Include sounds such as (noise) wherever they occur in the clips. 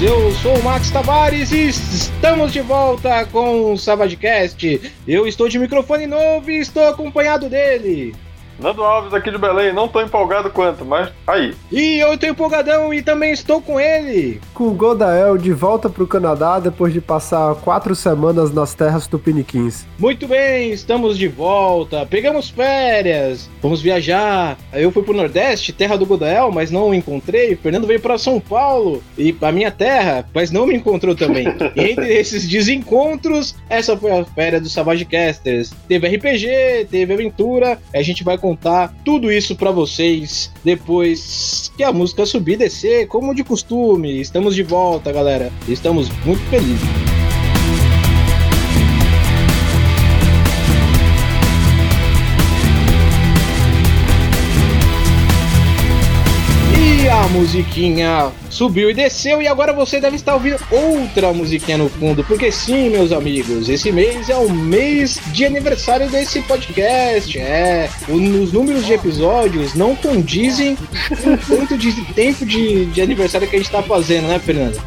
eu sou o Max Tavares e estamos de volta com o Savagecast. Eu estou de microfone novo e estou acompanhado dele. Nando Alves aqui de Belém, não tô empolgado quanto, mas aí. E eu tô empolgadão e também estou com ele. Com o Godael de volta pro Canadá depois de passar quatro semanas nas terras tupiniquins. Muito bem, estamos de volta. Pegamos férias, vamos viajar. Eu fui pro Nordeste, terra do Godael, mas não o encontrei. O Fernando veio para São Paulo e a minha terra, mas não me encontrou também. (laughs) Entre esses desencontros, essa foi a férias do Savage Casters. Teve RPG, teve aventura. A gente vai contar tudo isso para vocês depois que a música subir e descer, como de costume. Estamos de volta, galera. Estamos muito felizes. A musiquinha subiu e desceu, e agora você deve estar ouvindo outra musiquinha no fundo, porque sim, meus amigos, esse mês é o mês de aniversário desse podcast. É, os números de episódios não condizem com o quanto de tempo de, de aniversário que a gente tá fazendo, né, Fernando?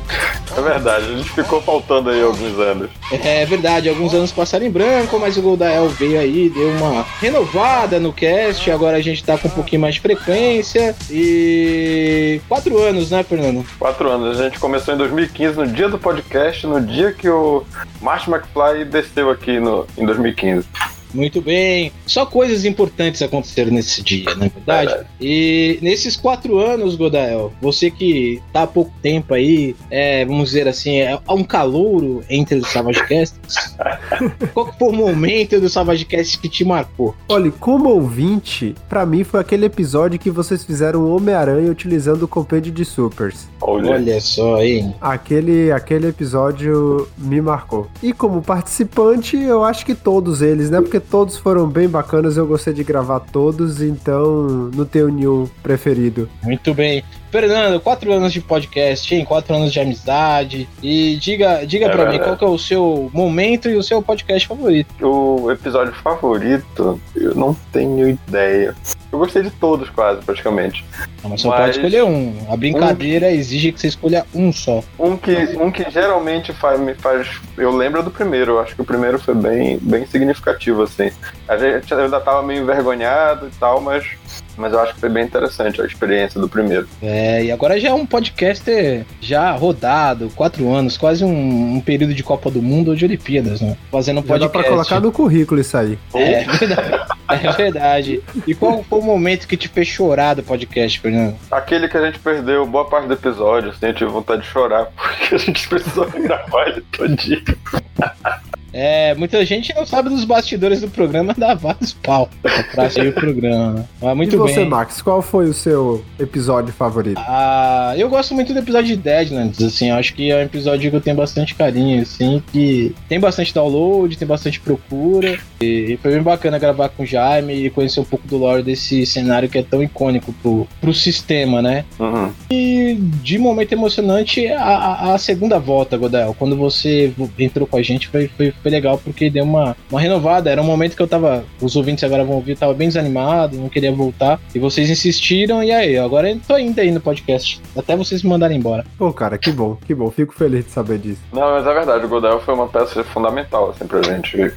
É verdade, a gente ficou faltando aí alguns anos. É verdade, alguns anos passaram em branco, mas o Goldael veio aí, deu uma renovada no cast, agora a gente tá com um pouquinho mais de frequência e quatro anos, né, Fernando? Quatro anos. A gente começou em 2015, no dia do podcast, no dia que o Martin McFly desceu aqui no, em 2015. Muito bem. Só coisas importantes aconteceram nesse dia, não é verdade? Verdade. E nesses quatro anos, Godael, você que tá há pouco tempo aí, é, vamos dizer assim, é um calouro entre os Savagecasts. (laughs) Qual que foi o momento do Savagecast que te marcou? Olha, como ouvinte, pra mim foi aquele episódio que vocês fizeram o Homem-Aranha utilizando o compêndio de supers. Olha, Olha só, hein? Aquele, aquele episódio me marcou. E como participante, eu acho que todos eles, né? Porque todos foram bem bacanas, eu gostei de gravar todos, então não tenho nenhum preferido. Muito bem. Fernando, quatro anos de podcast, hein? Quatro anos de amizade. E diga, diga É pra mim qual que é o seu momento e o seu podcast favorito. o episódio favorito, eu não tenho ideia. Eu gostei de todos, quase, praticamente. Não, mas só Mas- pode escolher um. A brincadeira exige que você escolha um só. Um que, um que geralmente faz, me faz. Eu lembro do primeiro, eu acho que o primeiro foi bem, bem significativo, assim. A gente ainda tava meio envergonhado e tal, mas, mas eu acho que foi bem interessante a experiência do primeiro. É, e agora já é um podcaster já rodado, quatro anos, quase um, um período de Copa do Mundo ou de Olimpíadas, né? Fazendo um Já dá podcast. pra colocar no currículo isso aí. É verdade. (laughs) É verdade. E qual foi o momento que te fez chorar do podcast, Fernando? Aquele que a gente perdeu boa parte do episódio, assim, eu tive vontade de chorar, (laughs) porque a gente precisou (laughs) gravar ele todinho. É, muita gente não sabe dos bastidores do programa, (laughs) dá vários pau pra sair o programa. Mas muito e você, bem. Max, qual foi o seu episódio favorito? Ah, eu gosto muito do episódio de Deadlands, assim, eu acho que é um episódio que eu tenho bastante carinho, assim, que tem bastante download, tem bastante procura, e foi bem bacana gravar com o Jaime e conhecer um pouco do lore desse cenário que é tão icônico pro, pro sistema, né? Uhum. E de momento emocionante, a, a- a segunda volta, Godel, quando você entrou com a gente, foi, foi, foi legal, porque deu uma, uma renovada, era um momento que eu tava, os ouvintes agora vão ouvir, eu tava bem desanimado, não queria voltar, e vocês insistiram, e aí, agora eu tô indo aí no podcast, até vocês me mandarem embora. Pô, cara, que bom, que bom. Fico feliz de saber disso. Não, mas é verdade, o Godel foi uma peça fundamental, assim, pra gente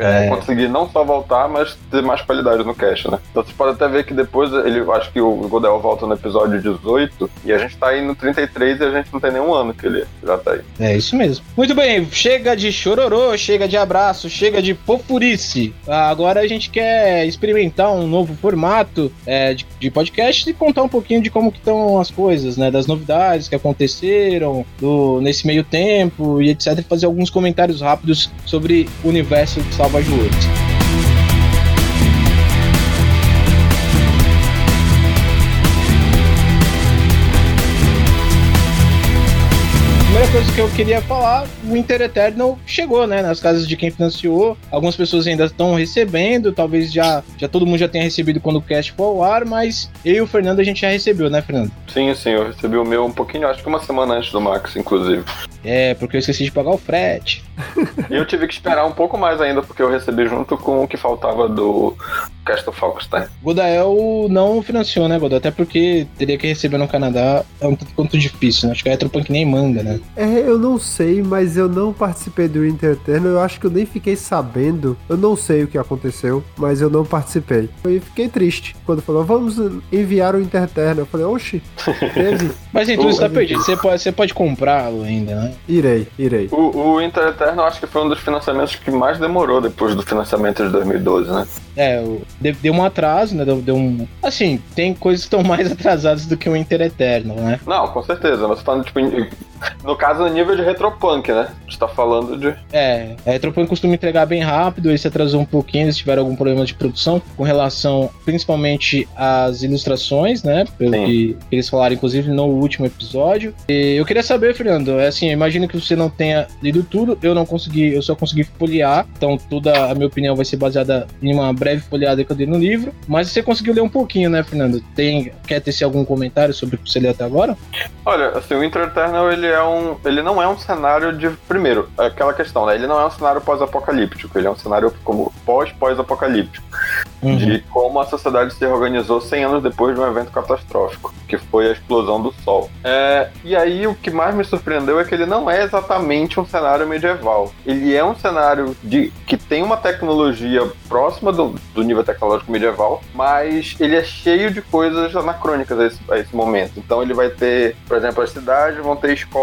é, É. conseguir não só voltar, mas ter mais qualidade no cast, né? Então você pode até ver que depois, ele, acho que o Godel volta no episódio 18, e a gente tá aí no 33 e a gente não tem nenhum ano que ele já tá aí. É isso mesmo. Muito bem, chega de chororô, chega de abraço, chega de fofurice. Ah, Agora a gente quer experimentar um novo formato é, de, de podcast e contar um pouquinho de como que estão as coisas, né? Das novidades que aconteceram do, nesse meio tempo e etc. Fazer alguns comentários rápidos sobre o universo de Salvage Worlds. Primeira coisa que eu queria falar, o Inter Eternal chegou, né, nas casas de quem financiou. Algumas pessoas ainda estão recebendo, talvez já, já todo mundo já tenha recebido quando o cast for ao ar, mas eu e o Fernando a gente já recebeu, né, Fernando? Sim, sim, eu recebi o meu um pouquinho, acho que uma semana antes do Max, inclusive. É, porque eu esqueci de pagar o frete. E eu tive que esperar um pouco mais ainda, porque eu recebi junto com o que faltava do Castle Falkenstein. Godael não financiou, né, Godael? Até porque teria que receber no Canadá é um tanto quanto difícil, né? Acho que a Retropunk nem manda, né? É, eu não sei, mas eu não participei do Winter Eternal. Eu acho que eu nem fiquei sabendo. Eu não sei o que aconteceu, mas eu não participei. E fiquei triste quando falou, vamos enviar o Winter Eternal. Eu falei, oxi, teve. (laughs) Mas então você tá perdido. Você pode, você pode comprá-lo ainda, né? Irei, irei. O, o Inter Eterno, acho que foi um dos financiamentos que mais demorou depois do financiamento de 2012, né? É, o- deu, um atraso, né? Deu, deu um. Assim, tem coisas que estão (laughs) mais atrasadas do que o Inter Eterno, né? Não, com certeza. Tô falando, tipo, no caso, no nível de retropunk, né? A gente tá falando de. É, a Retropunk costuma entregar bem rápido, esse atrasou um pouquinho, eles tiveram algum problema de produção com relação principalmente às ilustrações, né? Pelo Sim. que eles falaram, inclusive, no último episódio. E eu queria saber, Fernando, é assim, eu imagino que você não tenha lido tudo, eu não consegui, eu só consegui folhear, então toda a minha opinião vai ser baseada em uma breve folheada que eu dei no livro, mas você conseguiu ler um pouquinho, né, Fernando? Tem, quer ter algum comentário sobre o que você leu até agora? Olha, assim, o Inter Eternal, ele é um. Ele não é um cenário de. Primeiro, aquela questão, né? Ele não é um cenário pós-apocalíptico, ele é um cenário como pós-pós-apocalíptico. Uhum. de como a sociedade se organizou 100 anos depois de um evento catastrófico, que foi a explosão do Sol. É, e aí o que mais me surpreendeu é que ele não é exatamente um cenário medieval. Ele é um cenário de que tem uma tecnologia próxima do, do nível tecnológico medieval, mas ele é cheio de coisas anacrônicas a esse, a esse momento. Então ele vai ter, por exemplo, as cidades vão ter escolas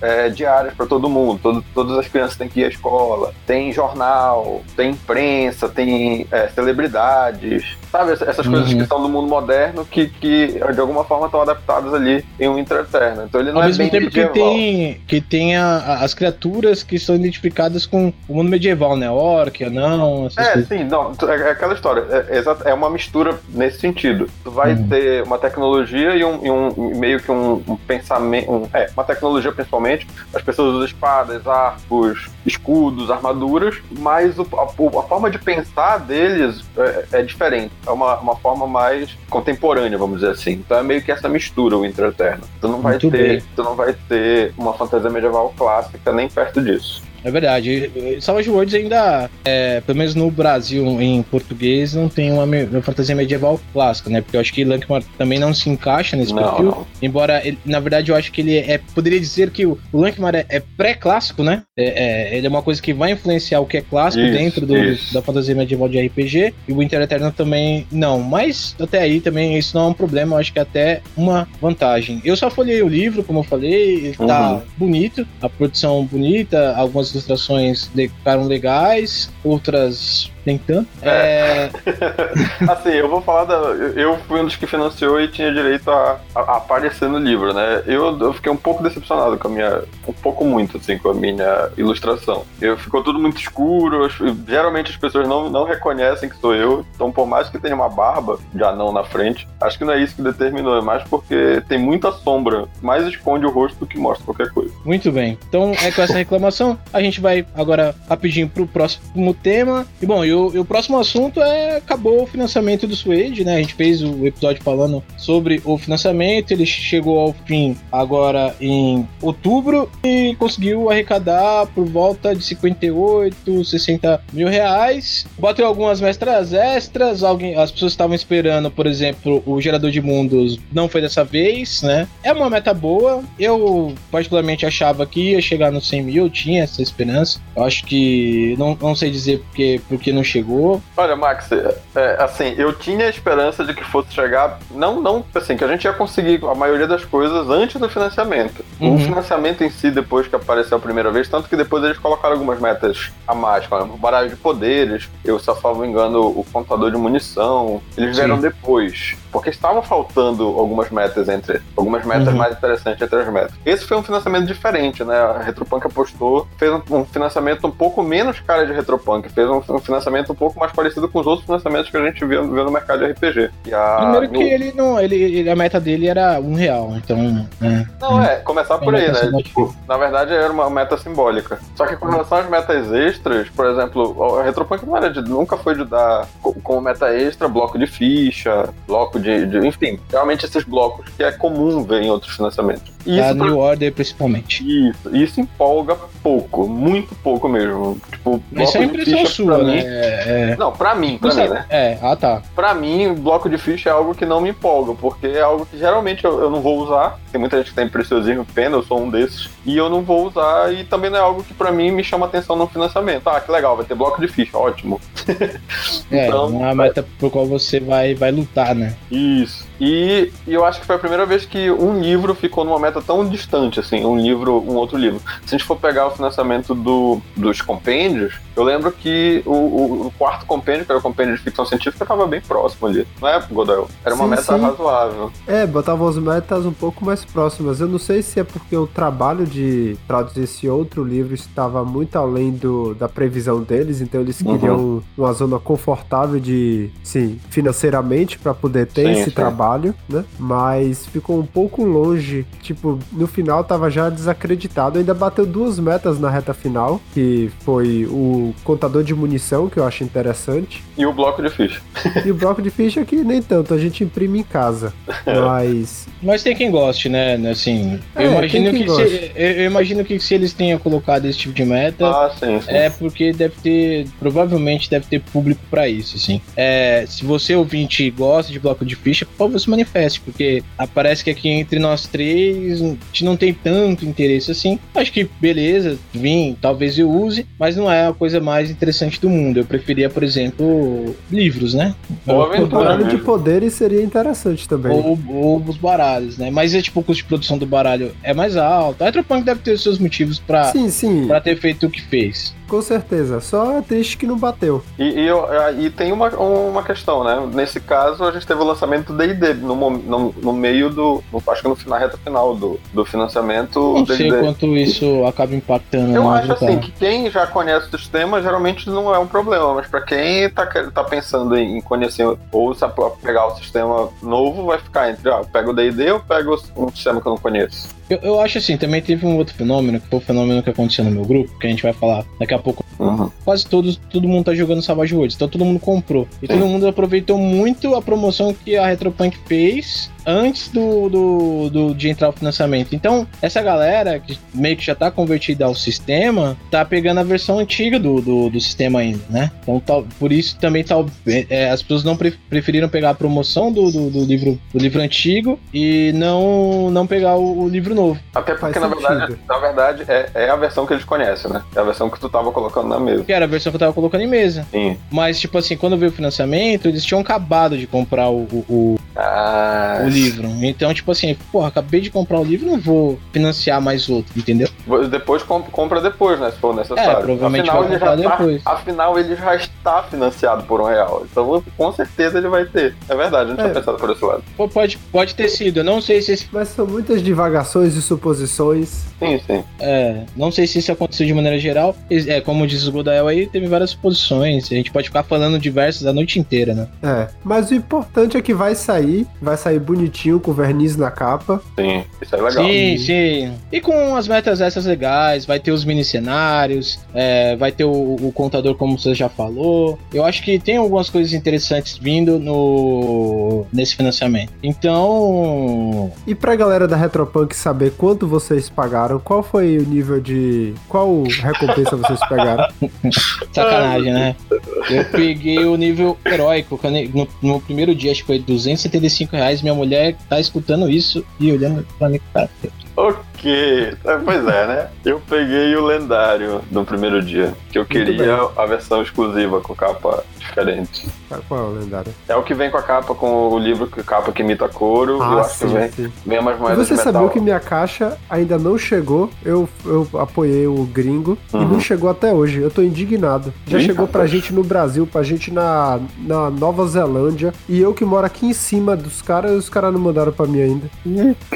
é, diárias para todo mundo. Todo- todas as crianças têm que ir à escola. Tem jornal, tem imprensa, tem é, celebridades. Sabe, ess- essas coisas Uhum. que são do mundo moderno que, que de alguma forma estão adaptadas ali em um Inter Eterno. Então ele não Ao é mesmo bem tempo que medieval. tem, que tem a- as criaturas que são identificadas com o mundo medieval, né? Orc, anão, essas É, coisas. sim, não, é, é aquela história, é, é é uma mistura nesse sentido. Tu vai Uhum. ter uma tecnologia e um, e um- meio que um, um pensamento, um- é, uma tecnologia principalmente, as pessoas usam espadas, arcos, escudos, armaduras, mas o- a, a forma de pensar deles é, é diferente, é uma, uma forma mais contemporânea, vamos dizer assim. Então é meio que essa mistura, o Inter Eterno. Tu não vai Muito ter, bem. tu não vai ter uma fantasia medieval clássica nem perto disso. É verdade. Savage Worlds ainda, é, pelo menos no Brasil, em português, não tem uma, uma fantasia medieval clássica, né? Porque eu acho que Lankmar também não se encaixa nesse Não, perfil. não. Embora, ele- na verdade, eu acho que ele é. Poderia dizer que o, o Lankmar é, é pré-clássico, né? É, é- ele é uma coisa que vai influenciar o que é clássico Isso, dentro do- isso. da fantasia medieval de RPG. E o Inter Eterno também não. Mas até aí também isso não é um problema. Eu acho que é até uma vantagem. Eu só folhei o livro, como eu falei, ele tá Uhum. bonito, a produção bonita, algumas ilustrações ficaram legais, outras nem tanto. É, (laughs) Assim, eu vou falar da. eu- Eu fui um dos que financiou e tinha direito a, a- a aparecer no livro, né? Eu, eu fiquei um pouco decepcionado com a minha. Um pouco muito, assim, com a minha ilustração. Eu, ficou tudo muito escuro. as- geralmente as pessoas não, não reconhecem que sou eu. Então, por mais que tenha uma barba de anão na frente, acho que não é isso que determinou. É mais porque tem muita sombra. Mais esconde o rosto do que mostra qualquer coisa. Muito bem. Então é com essa reclamação. A gente vai agora rapidinho pro próximo tema. E bom, e o, e o próximo assunto é acabou o financiamento do Suede, né? A gente fez o episódio falando sobre o financiamento. Ele chegou ao fim agora em outubro e conseguiu arrecadar por volta de 58, 60 mil reais. Bateu algumas mestras extras. Alguém, as pessoas estavam esperando, por exemplo, o gerador de mundos. Não foi dessa vez, né? É uma meta boa. Eu particularmente achava que ia chegar nos 100 mil, eu tinha essa esperança. Eu acho que não, não sei dizer porque, porque não chegou. Olha, Max, é, é, assim, eu tinha a esperança de que fosse chegar, não, não, assim, que a gente ia conseguir a maioria das coisas antes do financiamento. Uhum. O financiamento em si, depois que apareceu a primeira vez, tanto que depois eles colocaram algumas metas a mais, como o baralho de poderes, eu só não me engano, o contador de munição, eles Sim. vieram depois, porque estavam faltando algumas metas entre, algumas metas Uhum. mais interessantes entre as metas. Esse foi um financiamento diferente, né? A Retropunk apostou, fez um, um financiamento um pouco menos cara de Retropunk, fez um, um financiamento um pouco mais parecido com os outros financiamentos que a gente viu, viu no mercado de RPG. E a- Primeiro que no- ele não. Ele, ele- a meta dele era um real, então. É, Não, é, começar por aí, né? simbólica. Tipo, na verdade era uma meta simbólica. Só que com relação às metas extras, por exemplo, a Retropunk não era de, nunca foi de dar co- como meta extra bloco de ficha, bloco de, de- Enfim, realmente esses blocos que é comum ver em outros financiamentos. Isso da New Order, principalmente. Isso, isso empolga pouco, muito pouco mesmo. Tipo, Isso é impressão sua, né? Mim, é, é... Não, pra mim, pra Você... mim, né? É, ah tá. Pra mim, bloco de ficha é algo que não me empolga, porque é algo que geralmente eu, eu não vou usar. Tem muita gente que tem preciosismo pena, eu sou um desses. E eu não vou usar, e também não é algo que pra mim me chama atenção no financiamento. Ah, que legal, vai ter bloco de ficha, ótimo. (laughs) é, então, uma meta por qual você vai, vai lutar, né? Isso. E, e, eu acho que foi a primeira vez que um livro ficou numa meta tão distante, assim, um livro, um outro livro. Se a gente for pegar o financiamento do, dos compêndios, eu lembro que o, o, o quarto compêndio, que era o compêndio de ficção científica, estava bem próximo ali. Não é, Godel? Era uma sim, meta sim. razoável. É, botava as metas um pouco mais próximas. Eu não sei se é porque o trabalho de traduzir esse outro livro estava muito além do, da previsão deles, então eles uhum. queriam uma zona confortável de, sim, financeiramente para poder ter sim, esse trabalho trabalho, né? Mas ficou um pouco longe. Tipo, no final tava já desacreditado. Ainda bateu duas metas na reta final, que foi o contador de munição, que eu acho interessante. E o bloco de ficha. (laughs) e o bloco de ficha que nem tanto, a gente imprime em casa. Mas. Mas tem quem goste, né? Assim, é, eu imagino que se, eu imagino que se eles tenham colocado esse tipo de meta, ah, sim, sim. é porque deve ter, provavelmente deve ter público para isso, assim. É, se você ouvinte gosta de bloco de ficha, por favor, se manifeste, porque parece que aqui entre nós três a gente não tem tanto interesse assim. Acho que beleza, vim, talvez eu use, mas não é a coisa mais interessante do mundo. Eu preferia, por exemplo, livros, né? Ou o baralho de poderes seria interessante também. Ou, ou os baralhos, né? Mas é tipo o custo de produção do baralho é mais alto. A Retropunk deve ter os seus motivos para sim, sim. Pra ter feito o que fez. Com certeza, só é triste que não bateu. E, e, eu, e tem uma, uma questão, né? Nesse caso, a gente teve o lançamento do D&D no, no, no, meio do... No, acho que no, na reta final do, do financiamento. Não sei quanto isso acaba impactando. Eu acho assim, que quem já conhece o sistema, geralmente não é um problema, mas para quem tá, tá pensando em conhecer ou se pegar o sistema novo, vai ficar entre, ah, pego o D&D ou pego um sistema que eu não conheço. Eu, eu acho assim, também teve um outro fenômeno, que foi o fenômeno que aconteceu no meu grupo, que a gente vai falar daqui a pouco. Uhum. Quase todos, todo mundo tá jogando Savage Worlds, então todo mundo comprou. E Sim. todo mundo aproveitou muito a promoção que a Retropunk fez antes do, do, do, de entrar o financiamento. Então, essa galera que meio que já tá convertida ao sistema, tá pegando a versão antiga do, do, do sistema ainda, né? Então, tal, por isso também tal, é, as pessoas não pre, preferiram pegar a promoção do, do, do, livro, do livro antigo e não, não pegar o, o livro novo. Até porque, na verdade, na verdade, é, é a versão que eles conhecem, né? É a versão que tu tava colocando na mesa. Que era a versão que eu tava colocando em mesa. Sim. Mas, tipo assim, quando veio o financiamento, eles tinham acabado de comprar o, o, ah, o livro. Então, tipo assim, porra, acabei de comprar o livro, não vou financiar mais outro, entendeu? Depois compra depois, né? Se for necessário. É, provavelmente afinal, vai comprar tá, depois. Afinal, ele já está financiado por um real. Então, com certeza ele vai ter. É verdade, a gente é. tinha pensado por esse lado. Pô, pode, pode ter sido, eu não sei se. Esse... Mas são muitas divagações e suposições. Sim, sim. É, não sei se isso aconteceu de maneira geral. É, como diz o Godael aí, teve várias suposições. A gente pode ficar falando diversas a noite inteira, né? É, mas o importante é que vai sair, vai sair bonitinho com verniz na capa. Sim, isso é legal. Sim, sim. E com as metas essas legais, vai ter os mini cenários, é, vai ter o, o, contador, como você já falou. Eu acho que tem algumas coisas interessantes vindo no nesse financiamento. Então. E pra galera da Retropunk saber quanto vocês pagaram, qual foi o nível de. Qual recompensa vocês pegaram? (laughs) Sacanagem, né? (laughs) Eu peguei o nível heróico. No, no primeiro dia, acho que foi 275 reais. Minha mulher tá escutando isso e olhando pra mim cara Ok, é, pois é, né? Eu peguei o lendário no primeiro dia, que eu queria a versão exclusiva com capa diferente. Qual é o lendário? É o que vem com a capa, com o livro com capa que imita couro. Ah, eu acho sim, que vem, sim. vem umas moedas Você sabia que minha caixa ainda não chegou? Eu, eu apoiei o gringo uhum. e não chegou até hoje. Eu tô indignado. Já Ih, chegou pra gente no Brasil, pra gente na, na Nova Zelândia. E eu que moro aqui em cima dos caras, os caras não mandaram pra mim ainda.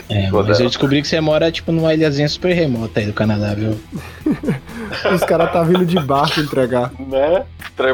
É, mas eu descobri que você mora, tipo, numa ilhazinha super remota aí do Canadá, viu? (laughs) os caras tá vindo de barco entregar. Né?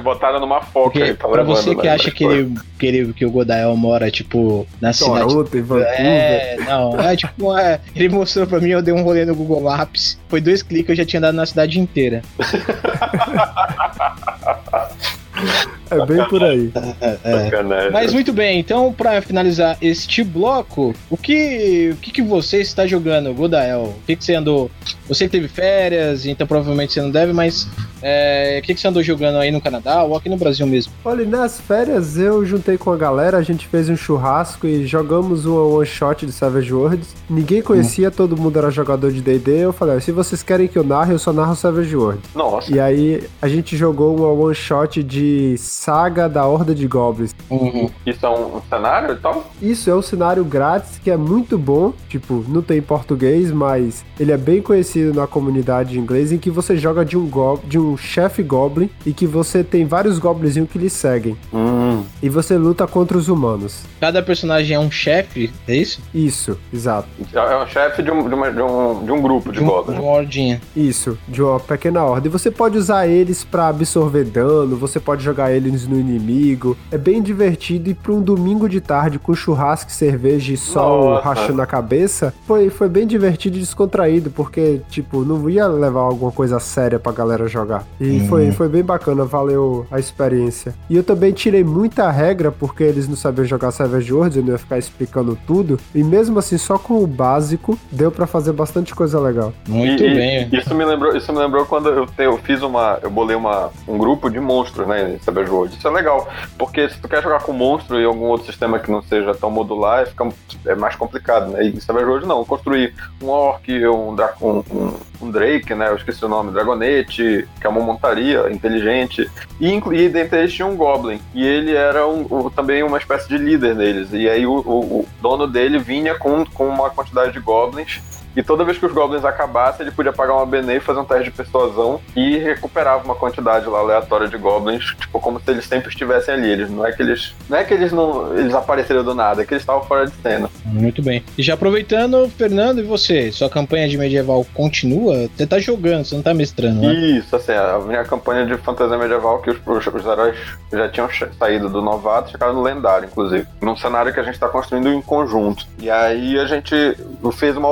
Botaram numa foca Porque, tá Pra você que acha que ele, que ele que o Godael mora, tipo, na Toronto, cidade. Em Vancouver. É, não, é tipo, é, ele mostrou pra mim, eu dei um rolê no Google Maps. Foi dois cliques, eu já tinha dado na cidade inteira. (laughs) É bem por aí. É. Mas muito bem, então para finalizar este bloco, o que, o que, que você está jogando, Godael? O que, que você andou? Você teve férias, então provavelmente você não deve, mas é, o que, que você andou jogando aí no Canadá ou aqui no Brasil mesmo? Olha, nas férias eu juntei com a galera, a gente fez um churrasco e jogamos uma one shot de Savage Worlds. Ninguém conhecia, hum. todo mundo era jogador de DD. Eu falei, se vocês querem que eu narre, eu só narro Savage Worlds. Nossa. E aí a gente jogou uma one shot de Saga da Horda de Goblins. Uhum. Isso é um, cenário e tal? Isso é um cenário grátis que é muito bom. Tipo, não tem português, mas ele é bem conhecido na comunidade inglesa em que você joga de um, go de um chefe Goblin e que você tem vários Goblinzinhos que lhe seguem. Hum. E você luta contra os humanos. Cada personagem é um chefe, é isso? Isso, exato. É um chefe de um, de, uma, de, um, de um grupo de de um, Goblins. De uma ordinha. Isso, de uma pequena ordem. Você pode usar eles para absorver dano, você pode jogar eles no inimigo. É bem divertido e para um domingo de tarde com churrasco, cerveja e sol Nossa. rachando a cabeça, foi, foi bem divertido e descontraído, porque, tipo, não ia levar alguma coisa séria pra galera jogar. E hum. foi, foi bem bacana, valeu a experiência. E eu também tirei muita regra, porque eles não sabiam jogar Savage Worlds, eu não ia ficar explicando tudo. E mesmo assim, só com o básico, deu para fazer bastante coisa legal. Muito e, bem. Isso me lembrou, isso me lembrou quando eu, te, eu fiz uma. Eu bolei uma, um grupo de monstros, né? Em Savage Worlds. Isso é legal. Porque se tu quer jogar com monstro e algum outro sistema que não seja tão modular, fica, é mais complicado, né? E em Savage Worlds não. Construir um orc, um, um, um, um Drake, né? Eu esqueci o nome, Dragonete, que é uma montaria inteligente. E, e dentre eles tinha um Goblin. E ele era um, um, também uma espécie de líder deles. E aí o, o, o dono dele vinha com, com uma quantidade de Goblins e toda vez que os goblins acabassem, ele podia pagar uma BNE e fazer um teste de persuasão e recuperava uma quantidade lá aleatória de goblins, tipo, como se eles sempre estivessem ali. Eles não é que eles. Não é que eles não. Eles apareceram do nada, é que eles estavam fora de cena. Muito bem. E já aproveitando, Fernando, e você? Sua campanha de medieval continua? Você tá jogando, você não tá mestrando, né? Isso, assim, a minha campanha de fantasia medieval, que os, os, os heróis já tinham saído do novato, chegaram no lendário, inclusive. Num cenário que a gente tá construindo em conjunto. E aí a gente fez uma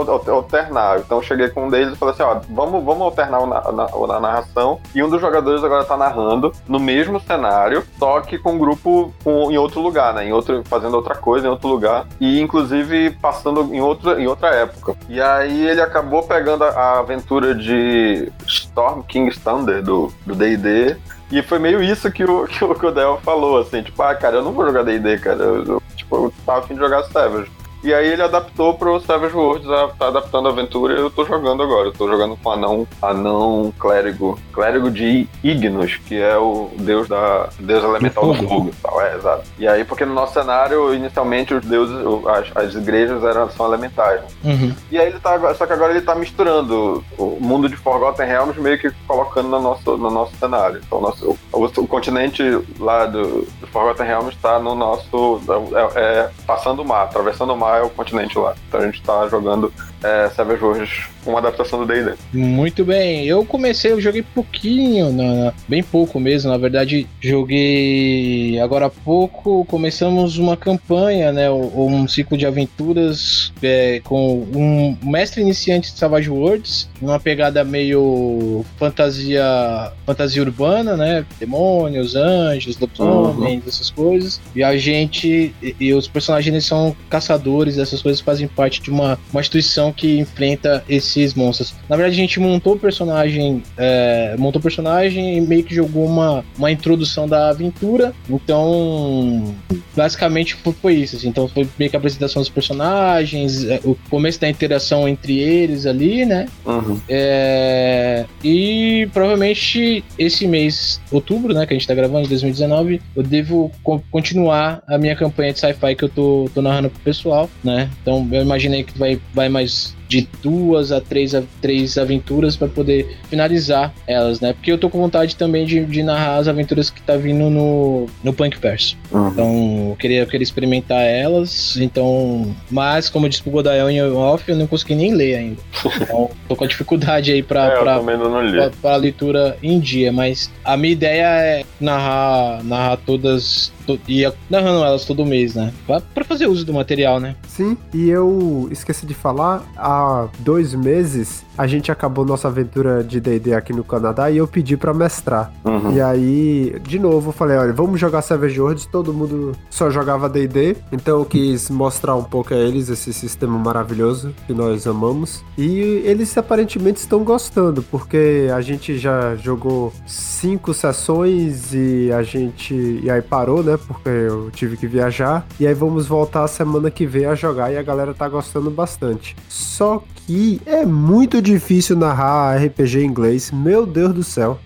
alternar. Então eu cheguei com um deles e falei assim: ó, vamos, vamos alternar na, na, na narração. E um dos jogadores agora tá narrando no mesmo cenário, só que com um grupo com, em outro lugar, né? Em outro, fazendo outra coisa em outro lugar. E inclusive passando em, outro, em outra época. E aí ele acabou pegando a, a aventura de Storm King's Thunder do DD. E foi meio isso que o, (laughs) que o Codel falou, assim, tipo, ah, cara, eu não vou jogar D&D, cara. Eu, eu, tipo, eu tava afim de jogar Savage. E aí ele adaptou pro Savage Worlds, tá adaptando a aventura e eu tô jogando agora. Eu tô jogando com anão, anão clérigo, clérigo de Ignos, que é o deus da deus elemental do fogo. Tal. É, exato. E aí, porque no nosso cenário, inicialmente, os deuses, as, as igrejas eram, são elementais. Uhum. E aí ele tá, só que agora ele tá misturando o mundo de Forgotten Realms meio que colocando no nosso, no nosso cenário. Então, nosso, o, o continente lá do, do Forgotten Realms tá no nosso, é, é, passando o mar, atravessando o mar é o continente lá. Então a gente tá jogando é, Savage Worlds, uma adaptação do D&D. Muito bem. Eu comecei, eu joguei pouquinho, na, bem pouco mesmo. Na verdade, joguei agora há pouco. Começamos uma campanha, né? Um ciclo de aventuras é, com um mestre iniciante de Savage Worlds, uma pegada meio fantasia, fantasia urbana, né? Demônios, anjos, lobisomens, uhum. essas coisas. E a gente e, e os personagens são caçadores, essas coisas fazem parte de uma, uma instituição que enfrenta esses monstros. Na verdade, a gente montou o personagem, é, montou o personagem e meio que jogou uma, uma introdução da aventura. Então, basicamente foi, foi isso. Assim. Então, foi meio que a apresentação dos personagens, é, o começo da interação entre eles ali, né? Uhum. É, e provavelmente esse mês, outubro, né, que a gente tá gravando, de 2019, eu devo co continuar a minha campanha de sci-fi que eu tô, tô narrando pro pessoal, né? Então, eu imaginei que vai, vai mais de duas a três, a três aventuras para poder finalizar elas, né? Porque eu tô com vontade também de, de narrar as aventuras que tá vindo no, no Punk Verso. Uhum. Então, eu queria, eu queria experimentar elas. Então, mas, como eu disse pro Godael em off, eu não consegui nem ler ainda. Então, (laughs) tô com dificuldade aí pra, é, pra, pra, pra, leitura em dia. Mas a minha ideia é narrar, narrar todas ia narrando elas todo mês, né? Pra, pra, fazer uso do material, né? Sim, e eu esqueci de falar, há dois meses a gente acabou nossa aventura de D&D aqui no Canadá e eu pedi para mestrar. Uhum. E aí, de novo, eu falei, olha, vamos jogar Savage Worlds, todo mundo só jogava D&D, então eu quis mostrar um pouco a eles esse sistema maravilhoso que nós amamos. E eles aparentemente estão gostando, porque a gente já jogou cinco sessões e a gente... E aí parou, né, porque eu tive que viajar. E aí vamos voltar semana que vem a jogar e a galera tá gostando bastante. Só que é muito difícil narrar RPG em inglês. Meu Deus do céu.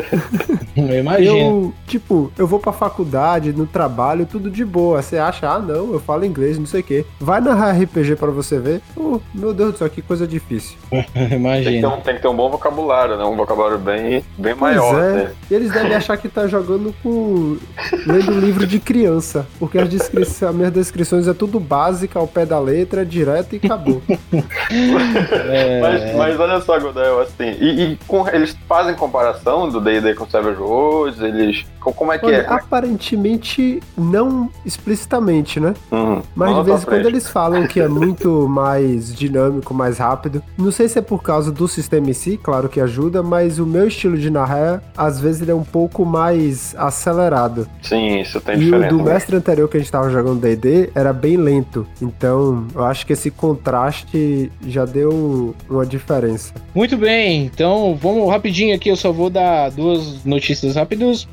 (laughs) eu imagino. Eu, tipo, eu vou pra faculdade, no trabalho, tudo de boa. Você acha, ah, não, eu falo inglês, não sei o quê. Vai narrar RPG para você ver. Oh, meu Deus do céu, que coisa difícil. (laughs) Imagina. Tem que, um, tem que, ter um, bom vocabulário, né? Um vocabulário bem, bem maior. É. Né? E eles devem achar que tá jogando com. lendo livro de criança. Porque as, descri... as minhas descrições é tudo básica, ao pé da letra, direto e acabou. (laughs) É... Mas, mas, olha só, Godel, assim, e, e com, eles fazem comparação do D&D com Savage Worlds, eles... Como é que olha, é? Aparentemente não explicitamente, né? Uhum. Mas de vez em quando eles falam que é muito mais dinâmico, mais rápido. Não sei se é por causa do sistema em si, claro que ajuda, mas o meu estilo de narrar, às vezes ele é um pouco mais acelerado. Sim, isso tem e diferença. E o do mestre anterior que a gente tava jogando D&D era bem lento. Então, eu acho que esse contraste já deu uma diferença. Muito bem, então vamos rapidinho aqui, eu só vou dar duas notícias rápidas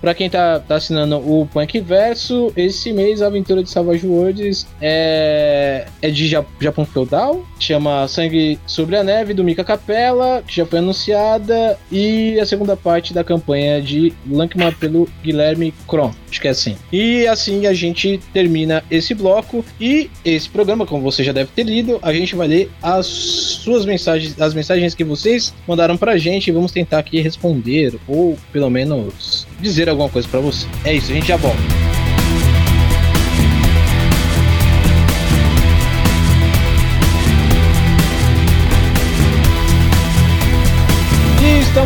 para quem tá, tá assinando o Punk Verso. Esse mês a aventura de Savage Worlds é, é de Japão Feudal, chama Sangue sobre a Neve do Mika Capella, que já foi anunciada, e a segunda parte da campanha de Lankma pelo Guilherme Kron. Acho que é assim. E assim a gente termina esse bloco e esse programa, como você já deve ter lido, a gente vai ler as suas mensagens, as mensagens que vocês mandaram pra gente e vamos tentar aqui responder ou pelo menos dizer alguma coisa para você. É isso, a gente já volta.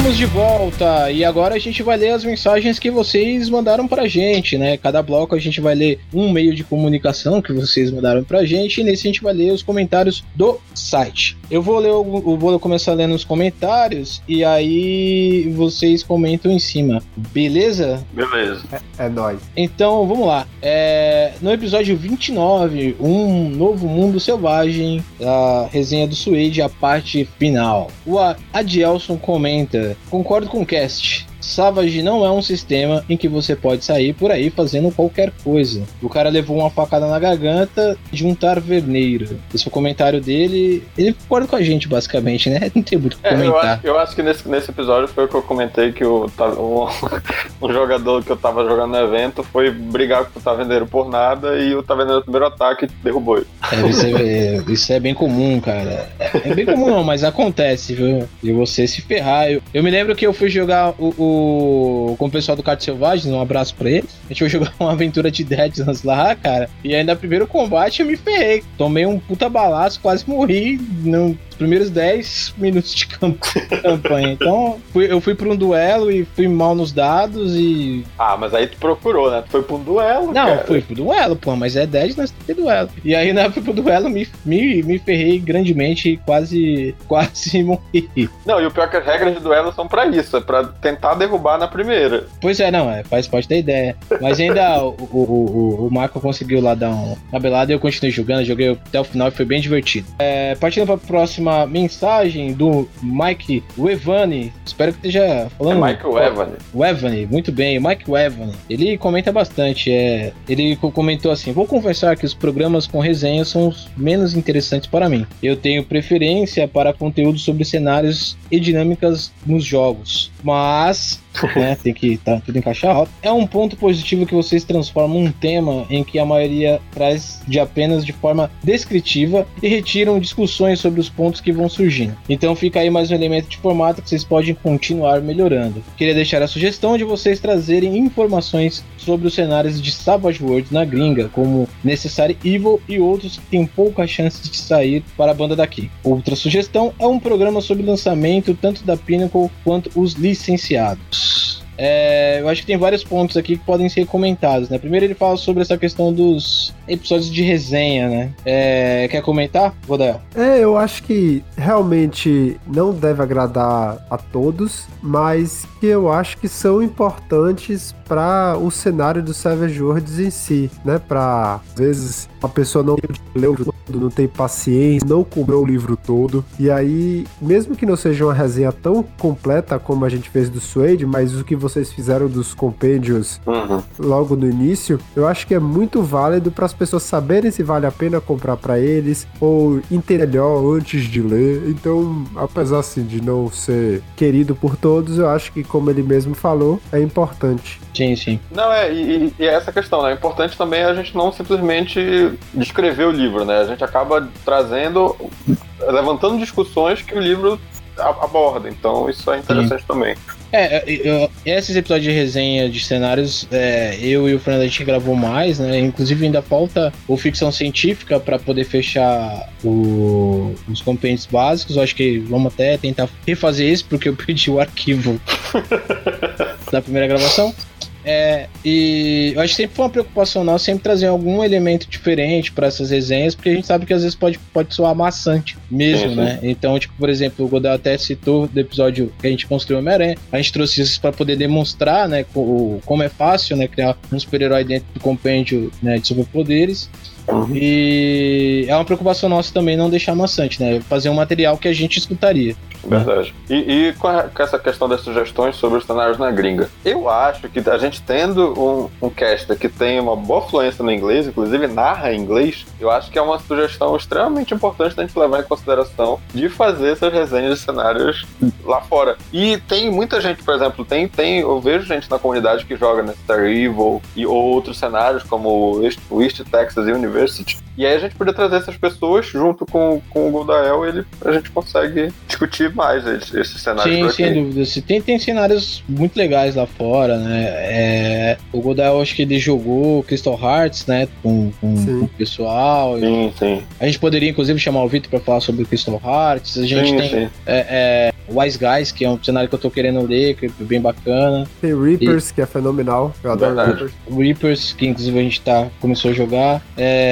Estamos de volta e agora a gente vai ler as mensagens que vocês mandaram pra gente, né? Cada bloco a gente vai ler um meio de comunicação que vocês mandaram pra gente e nesse a gente vai ler os comentários do site. Eu vou ler, eu vou começar lendo os comentários e aí vocês comentam em cima, beleza? Beleza. É, é nóis. Então vamos lá. É, no episódio 29, Um Novo Mundo Selvagem, a resenha do Suede, a parte final. O Adielson comenta concordo com o cast. Savage não é um sistema em que você pode sair por aí fazendo qualquer coisa. O cara levou uma facada na garganta de um tarverneiro. Esse foi o comentário dele. Ele concorda com a gente, basicamente, né? (laughs) Não tem muito o que comentar. É, eu, acho, eu, acho, que nesse, nesse episódio foi o que eu comentei que o, o (laughs) um jogador que eu tava jogando no evento foi brigar com o taverneiro por nada e o taverneiro no primeiro ataque derrubou ele. É, isso, é, isso é bem comum, cara. É bem comum não, mas acontece, viu? E você se ferrar. Eu, eu me lembro que eu fui jogar o, o com o pessoal do Kart Selvagens, um abraço pra eles. A gente foi (laughs) jogar uma aventura de Deadlands lá, cara. E ainda primeiro combate eu me ferrei. Tomei um puta balaço, quase morri. Não, primeiros 10 minutos de (laughs) campanha. Então, fui, eu fui pra um duelo e fui mal nos dados e. Ah, mas aí tu procurou, né? Tu foi pra um duelo. Não, cara. fui pro duelo, pô, mas é 10 nós tem duelo. E aí, na fui pro duelo, me, me, me ferrei grandemente e quase, (laughs) quase morri. Não, e o pior é que as regras de duelo são pra isso, é pra tentar derrubar na primeira. Pois é, não, é, faz parte da ideia. Mas ainda (laughs) o, o, o, o Marco conseguiu lá dar um tabelado e eu continuei jogando, joguei até o final e foi bem divertido. É, partindo pra próxima uma mensagem do Mike Wevani. Espero que esteja falando. É Mike Wevani. Wevani, muito bem. Mike Wevani. Ele comenta bastante. É, ele comentou assim: Vou confessar que os programas com resenhas são os menos interessantes para mim. Eu tenho preferência para conteúdo sobre cenários e dinâmicas nos jogos. Mas né? Tem que tá, tudo encaixar. É um ponto positivo que vocês transformam um tema em que a maioria traz de apenas de forma descritiva e retiram discussões sobre os pontos que vão surgindo. Então fica aí mais um elemento de formato que vocês podem continuar melhorando. Queria deixar a sugestão de vocês trazerem informações sobre os cenários de Savage Worlds na gringa, como Necessary Evil e outros que têm poucas chances de sair para a banda daqui. Outra sugestão é um programa sobre lançamento tanto da Pinnacle quanto os licenciados. É, eu acho que tem vários pontos aqui que podem ser comentados, né? Primeiro ele fala sobre essa questão dos episódios de resenha, né? É, quer comentar, Godel? É, eu acho que realmente não deve agradar a todos, mas que eu acho que são importantes para o cenário do Savage Worlds em si, né? Para às vezes a pessoa não leu não tem paciência, não comprou o livro todo. E aí, mesmo que não seja uma resenha tão completa como a gente fez do Suede, mas o que vocês fizeram dos compêndios uhum. logo no início, eu acho que é muito válido para as pessoas saberem se vale a pena comprar para eles ou entender melhor antes de ler. Então, apesar assim de não ser querido por todos, eu acho que como ele mesmo falou, é importante. Sim, sim. Não, é, e, e é essa questão, né? É importante também a gente não simplesmente descrever o livro, né? A gente acaba trazendo, levantando discussões que o livro aborda. Então, isso é interessante sim. também. É, eu, esses episódios de resenha de cenários, é, eu e o Fernando a gente gravou mais, né? Inclusive ainda falta o ficção científica para poder fechar o, os compêndios básicos. Eu acho que vamos até tentar refazer isso, porque eu (laughs) perdi o arquivo (laughs) da primeira gravação. É, e eu acho que sempre foi uma preocupação nossa sempre trazer algum elemento diferente para essas resenhas, porque a gente sabe que às vezes pode, pode soar maçante mesmo, né? Então, tipo, por exemplo, o Godel até citou do episódio que a gente construiu Homem-Aranha, a gente trouxe isso para poder demonstrar, né, como é fácil, né, criar um super-herói dentro do compêndio né, de superpoderes. Uhum. E é uma preocupação nossa também não deixar maçante, né? Fazer um material que a gente escutaria. Verdade. E, e com, a, com, essa questão das sugestões sobre os cenários na gringa, eu acho que a gente tendo um, um caster que tem uma boa fluência no inglês, inclusive narra em inglês, eu acho que é uma sugestão extremamente importante da gente levar em consideração de fazer essas resenhas de cenários lá fora. E tem muita gente, por exemplo, tem, tem eu vejo gente na comunidade que joga nesse Star Evil e ou outros cenários como o East Texas University. E aí a gente poderia trazer essas pessoas junto com, com o Goldael, ele a gente consegue discutir mais esses, cenários. Sim, sem dúvida. Tem, tem cenários muito legais lá fora, né? É, o Godel, acho que ele jogou Crystal Hearts, né? Com, com, com o pessoal. Sim, sim. A gente poderia, inclusive, chamar o Vitor para falar sobre Crystal Hearts. A gente sim, tem sim. É, é, Wise Guys, que é um cenário que eu tô querendo ler, que é bem bacana. Tem Reapers, e... que é fenomenal. Eu adoro. Reapers. Reapers, que inclusive a gente tá, começou a jogar. É,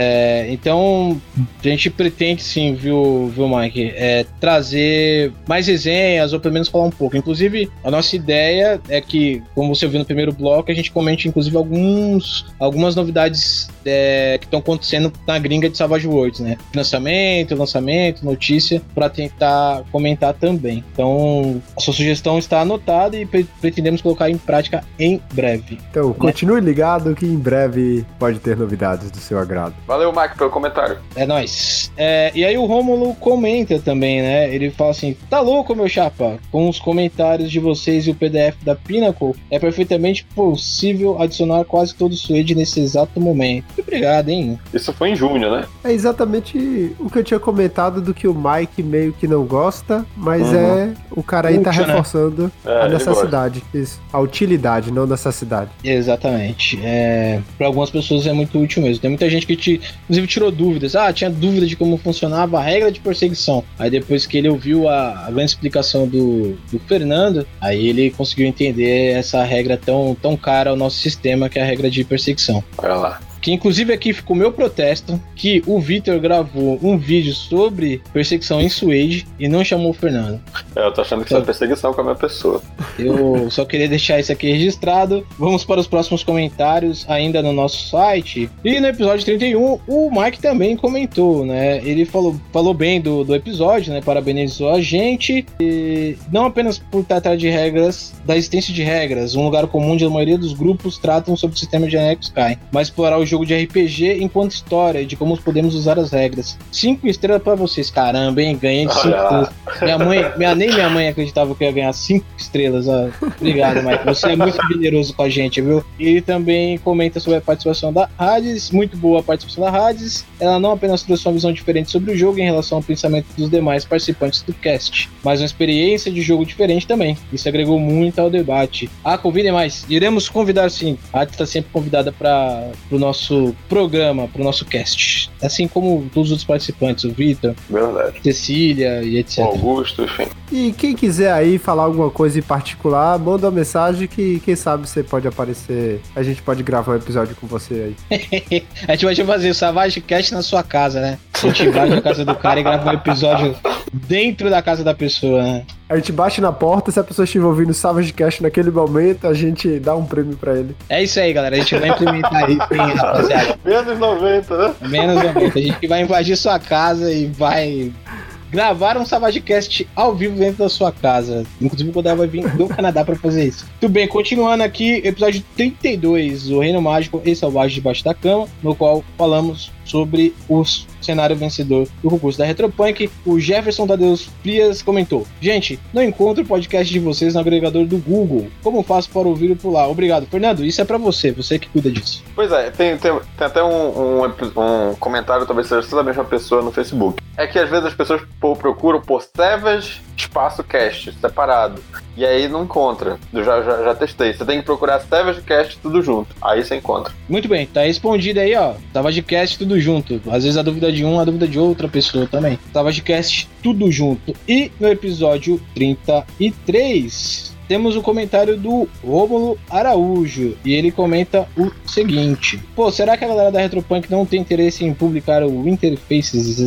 então, a gente pretende sim, viu, viu Mike? É, trazer mais resenhas, ou pelo menos falar um pouco. Inclusive, a nossa ideia é que, como você viu no primeiro bloco, a gente comente, inclusive, alguns, algumas novidades é, que estão acontecendo na gringa de Savage Worlds, né? Financiamento, lançamento, notícia, para tentar comentar também. Então, a sua sugestão está anotada e pretendemos colocar em prática em breve. Então, né? continue ligado que em breve pode ter novidades do seu agrado. Valeu, Mike, pelo comentário. É nóis. É, e aí o Rômulo comenta também, né? Ele fala assim: tá louco, meu chapa? Com os comentários de vocês e o PDF da Pinnacle, é perfeitamente possível adicionar quase todo o Suede nesse exato momento. Muito obrigado, hein? Isso foi em junho, né? É exatamente o que eu tinha comentado do que o Mike meio que não gosta, mas uhum. é o cara aí tá Útil, tá reforçando né? a necessidade, isso, a utilidade, não necessidade. Exatamente. É, para algumas pessoas é muito útil mesmo. Tem muita gente que te, inclusive tirou dúvidas. Ah, tinha dúvida de como funcionava a regra de perseguição. Aí depois que ele ouviu a, a grande explicação do, do Fernando, aí ele conseguiu entender essa regra tão, tão cara ao nosso sistema que é a regra de perseguição. Olha lá que inclusive aqui ficou meu protesto, que o Victor gravou um vídeo sobre perseguição em Suede e não chamou o Fernando. É, eu tô achando que então, isso é perseguição com a minha pessoa. Eu só queria deixar isso aqui registrado. Vamos para os próximos comentários ainda no nosso site. E no episódio 31, o Mike também comentou, né? Ele falou, falou bem do, do episódio, né? Parabenizou a gente. E não apenas por tratar de regras, da existência de regras, um lugar comum de a maioria dos grupos tratam sobre o sistema de Anexo Sky, mas explorar o jogo de RPG enquanto história de como podemos usar as regras. Cinco estrelas para vocês, caramba, hein? Ganhei cinco estrelas. Minha mãe, minha, nem minha mãe acreditava que eu ia ganhar cinco estrelas. Ó. Obrigado, Mike. Você é muito generoso com a gente, viu? Ele também comenta sobre a participação da Hades. Muito boa a participação da Hades. Ela não apenas trouxe uma visão diferente sobre o jogo em relação ao pensamento dos demais participantes do cast, mas uma experiência de jogo diferente também. Isso agregou muito ao debate. Ah, convidem mais. Iremos convidar sim. A Hades está sempre convidada para o nosso nosso programa, pro nosso cast. Assim como todos os outros participantes, o Vitor, Verdade. Cecília e etc. O Augusto, enfim. E quem quiser aí falar alguma coisa em particular, manda uma mensagem que quem sabe você pode aparecer. A gente pode gravar um episódio com você aí. (laughs) A gente vai fazer o Savage Cast na sua casa, né? A gente vai na casa do cara e grava um episódio (laughs) dentro da casa da pessoa, né? A gente bate na porta, se a pessoa estiver ouvindo o Savage Cast naquele momento, a gente dá um prêmio pra ele. É isso aí, galera. A gente vai implementar isso, hein, rapaziada. (laughs) Menos 90, né? Menos 90. A gente vai invadir sua casa e vai gravar um Savagecast ao vivo dentro da sua casa. Inclusive, o Godel vai vir do Canadá para fazer isso. Tudo bem, continuando aqui, episódio 32, O Reino Mágico e Selvagem Debaixo da Cama, no qual falamos sobre o cenário vencedor do concurso da Retropunk. O Jefferson Tadeus Frias comentou: Gente, não encontro o podcast de vocês no agregador do Google. Como faço para ouvir por lá? Obrigado. Fernando, isso é para você, você que cuida disso. Pois é, tem, tem, tem até um, um, um, comentário, talvez seja da mesma pessoa no Facebook. É que às vezes as pessoas procuram por Savage espaço cast separado. E aí não encontra. Eu já, já, já testei. Você tem que procurar Savage Cast tudo junto. Aí você encontra. Muito bem, tá respondido aí, ó. Savage Cast tudo junto. Às vezes a dúvida de um, a dúvida de outra pessoa também. Savage Cast tudo junto. E no episódio 33, temos o comentário do Rômulo Araújo e ele comenta o seguinte: Pô, será que a galera da Retropunk não tem interesse em publicar o Interfaces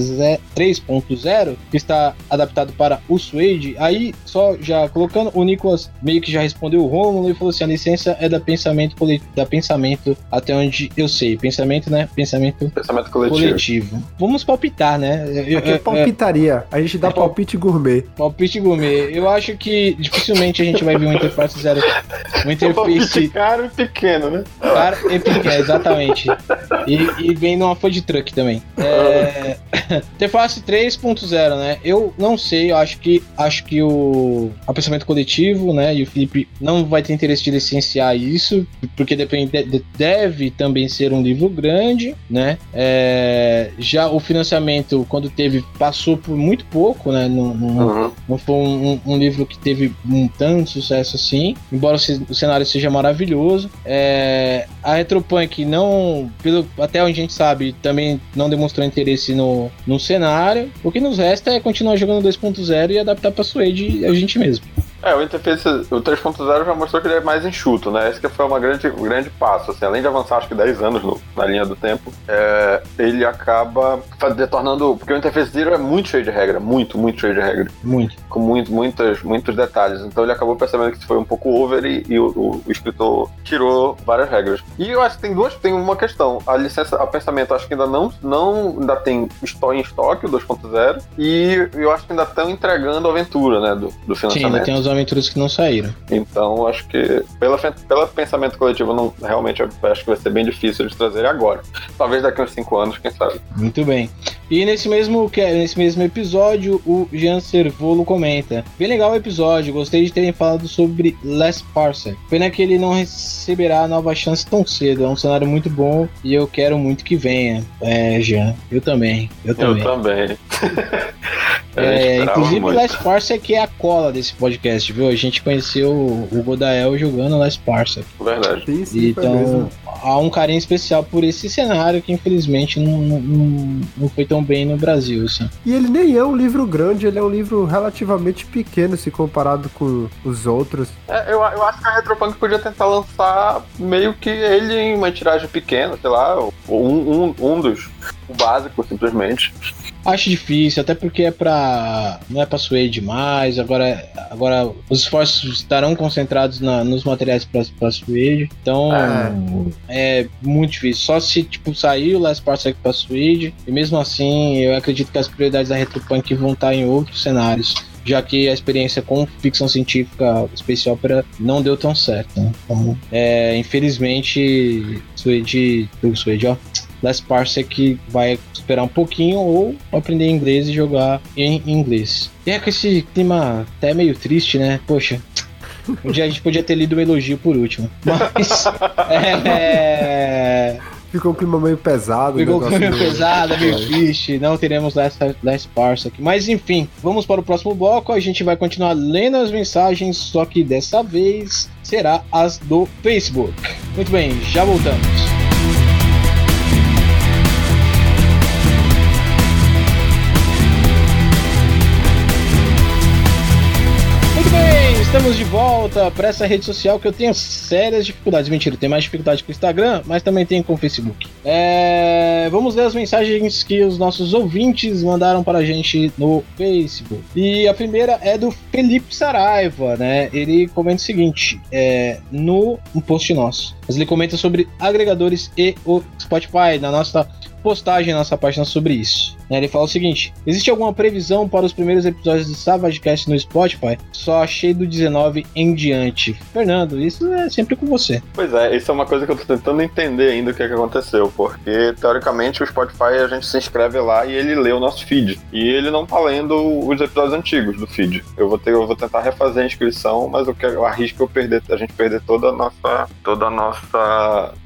3.0 que está adaptado para o Suede? Aí, só já colocando, o Nicolas meio que já respondeu o Rômulo e falou assim: a licença é da pensamento da pensamento até onde eu sei. Pensamento, né? Pensamento, pensamento coletivo. coletivo. Vamos palpitar, né? Eu, Aqui é palpitaria. A gente dá é palpite gourmet. Palpite gourmet. Eu acho que dificilmente a gente (laughs) vai ver uma interface zero. (laughs) Uma interface. Caro e pequeno, né? Caro e pequeno, exatamente. E, e vem numa food truck também. É... (laughs) interface 3.0, né? Eu não sei, eu acho que acho que o, o pensamento coletivo, né? E o Felipe não vai ter interesse de licenciar isso, porque depende, deve também ser um livro grande, né? É... já o financiamento, quando teve, passou por muito pouco, né? Não, não, uhum. não foi um, um, livro que teve um tanto sucesso assim, embora o cenário seja maravilhoso. É, a Retropunk não, pelo, até onde a gente sabe, também não demonstrou interesse no, no cenário. O que nos resta é continuar jogando 2.0 e adaptar para Suede a gente mesmo. É, o interface, o 3.0 já mostrou que ele é mais enxuto, né? Esse que foi uma grande, um grande passo, assim, além de avançar acho que 10 anos no, na linha do tempo, é, ele acaba detornando, porque o interface zero é muito cheio de regra, muito, muito cheio de regra. Muito. Com muito, muitas, muitos detalhes, então ele acabou percebendo que isso foi um pouco over e, e o, o, o, escritor tirou várias regras. E eu acho que tem duas, tem uma questão, a licença, a pensamento acho que ainda não, não ainda tem em estoque o 2.0 e eu acho que ainda estão entregando a aventura, né, do, do financiamento. Sim, ainda tem os aventuras que não saíram. Então, acho que pela, pela pensamento coletivo, não, realmente acho que vai ser bem difícil de trazer agora. Talvez daqui uns 5 anos, quem sabe. Muito bem. E nesse mesmo, nesse mesmo episódio, o Jean Servolo comenta: Bem legal o episódio, gostei de terem falado sobre Les Parser. Pena que ele não receberá a nova chance tão cedo. É um cenário muito bom e eu quero muito que venha. É, Jean, eu também. Eu também. Eu também. (laughs) é, inclusive, Les Parser que é a cola desse podcast, viu? A gente conheceu o Godael jogando Les Parser. Verdade. Sim, sim, então, há um carinho especial por esse cenário que infelizmente não, não, não foi tão bem no Brasil. Assim. E ele nem é um livro grande, ele é um livro relativamente pequeno se comparado com os outros. É, eu, eu acho que a Retropunk podia tentar lançar meio que ele em uma tiragem pequena, sei lá, um, um, um dos, o básico simplesmente. Acho difícil, até porque é pra. não é pra suer demais. Agora, agora os esforços estarão concentrados na, nos materiais pra, pra suede. Então é. é. muito difícil. Só se tipo sair o Last Parsec pra suede. E mesmo assim, eu acredito que as prioridades da Retropunk vão estar em outros cenários já que a experiência com ficção científica Space Opera não deu tão certo. Né? Então, é, infelizmente, Suede, Suede, ó, Last Parsec vai esperar um pouquinho ou aprender inglês e jogar em inglês. E é com esse clima até meio triste, né? Poxa, um dia a gente podia ter lido o um elogio por último. Mas. (laughs) é... Ficou um clima meio pesado. Ficou um clima meio pesado, meio (laughs) triste. Não teremos Last, Last Parsec. Mas enfim, vamos para o próximo bloco. A gente vai continuar lendo as mensagens, só que dessa vez será as do Facebook. Muito bem, já voltamos. De volta para essa rede social que eu tenho sérias dificuldades. Mentira, tem mais dificuldade com o Instagram, mas também tem com o Facebook. É... Vamos ler as mensagens que os nossos ouvintes mandaram para a gente no Facebook. E a primeira é do Felipe Saraiva, né? Ele comenta o seguinte: é, no um post nosso. Mas ele comenta sobre agregadores e o Spotify na nossa postagem na nossa página sobre isso. Né, ele fala o seguinte: existe alguma previsão para os primeiros episódios do SavageCast no Spotify? Só achei do 19 em diante. Fernando, isso é sempre com você. Pois é, isso é uma coisa que eu tô tentando entender ainda o que, é que aconteceu, porque teoricamente o Spotify a gente se inscreve lá e ele lê o nosso feed. E ele não tá lendo os episódios antigos do feed. Eu vou ter, eu vou tentar refazer a inscrição, mas eu, quero, eu arrisco eu perder, a gente perder toda a nossa, toda a nossa,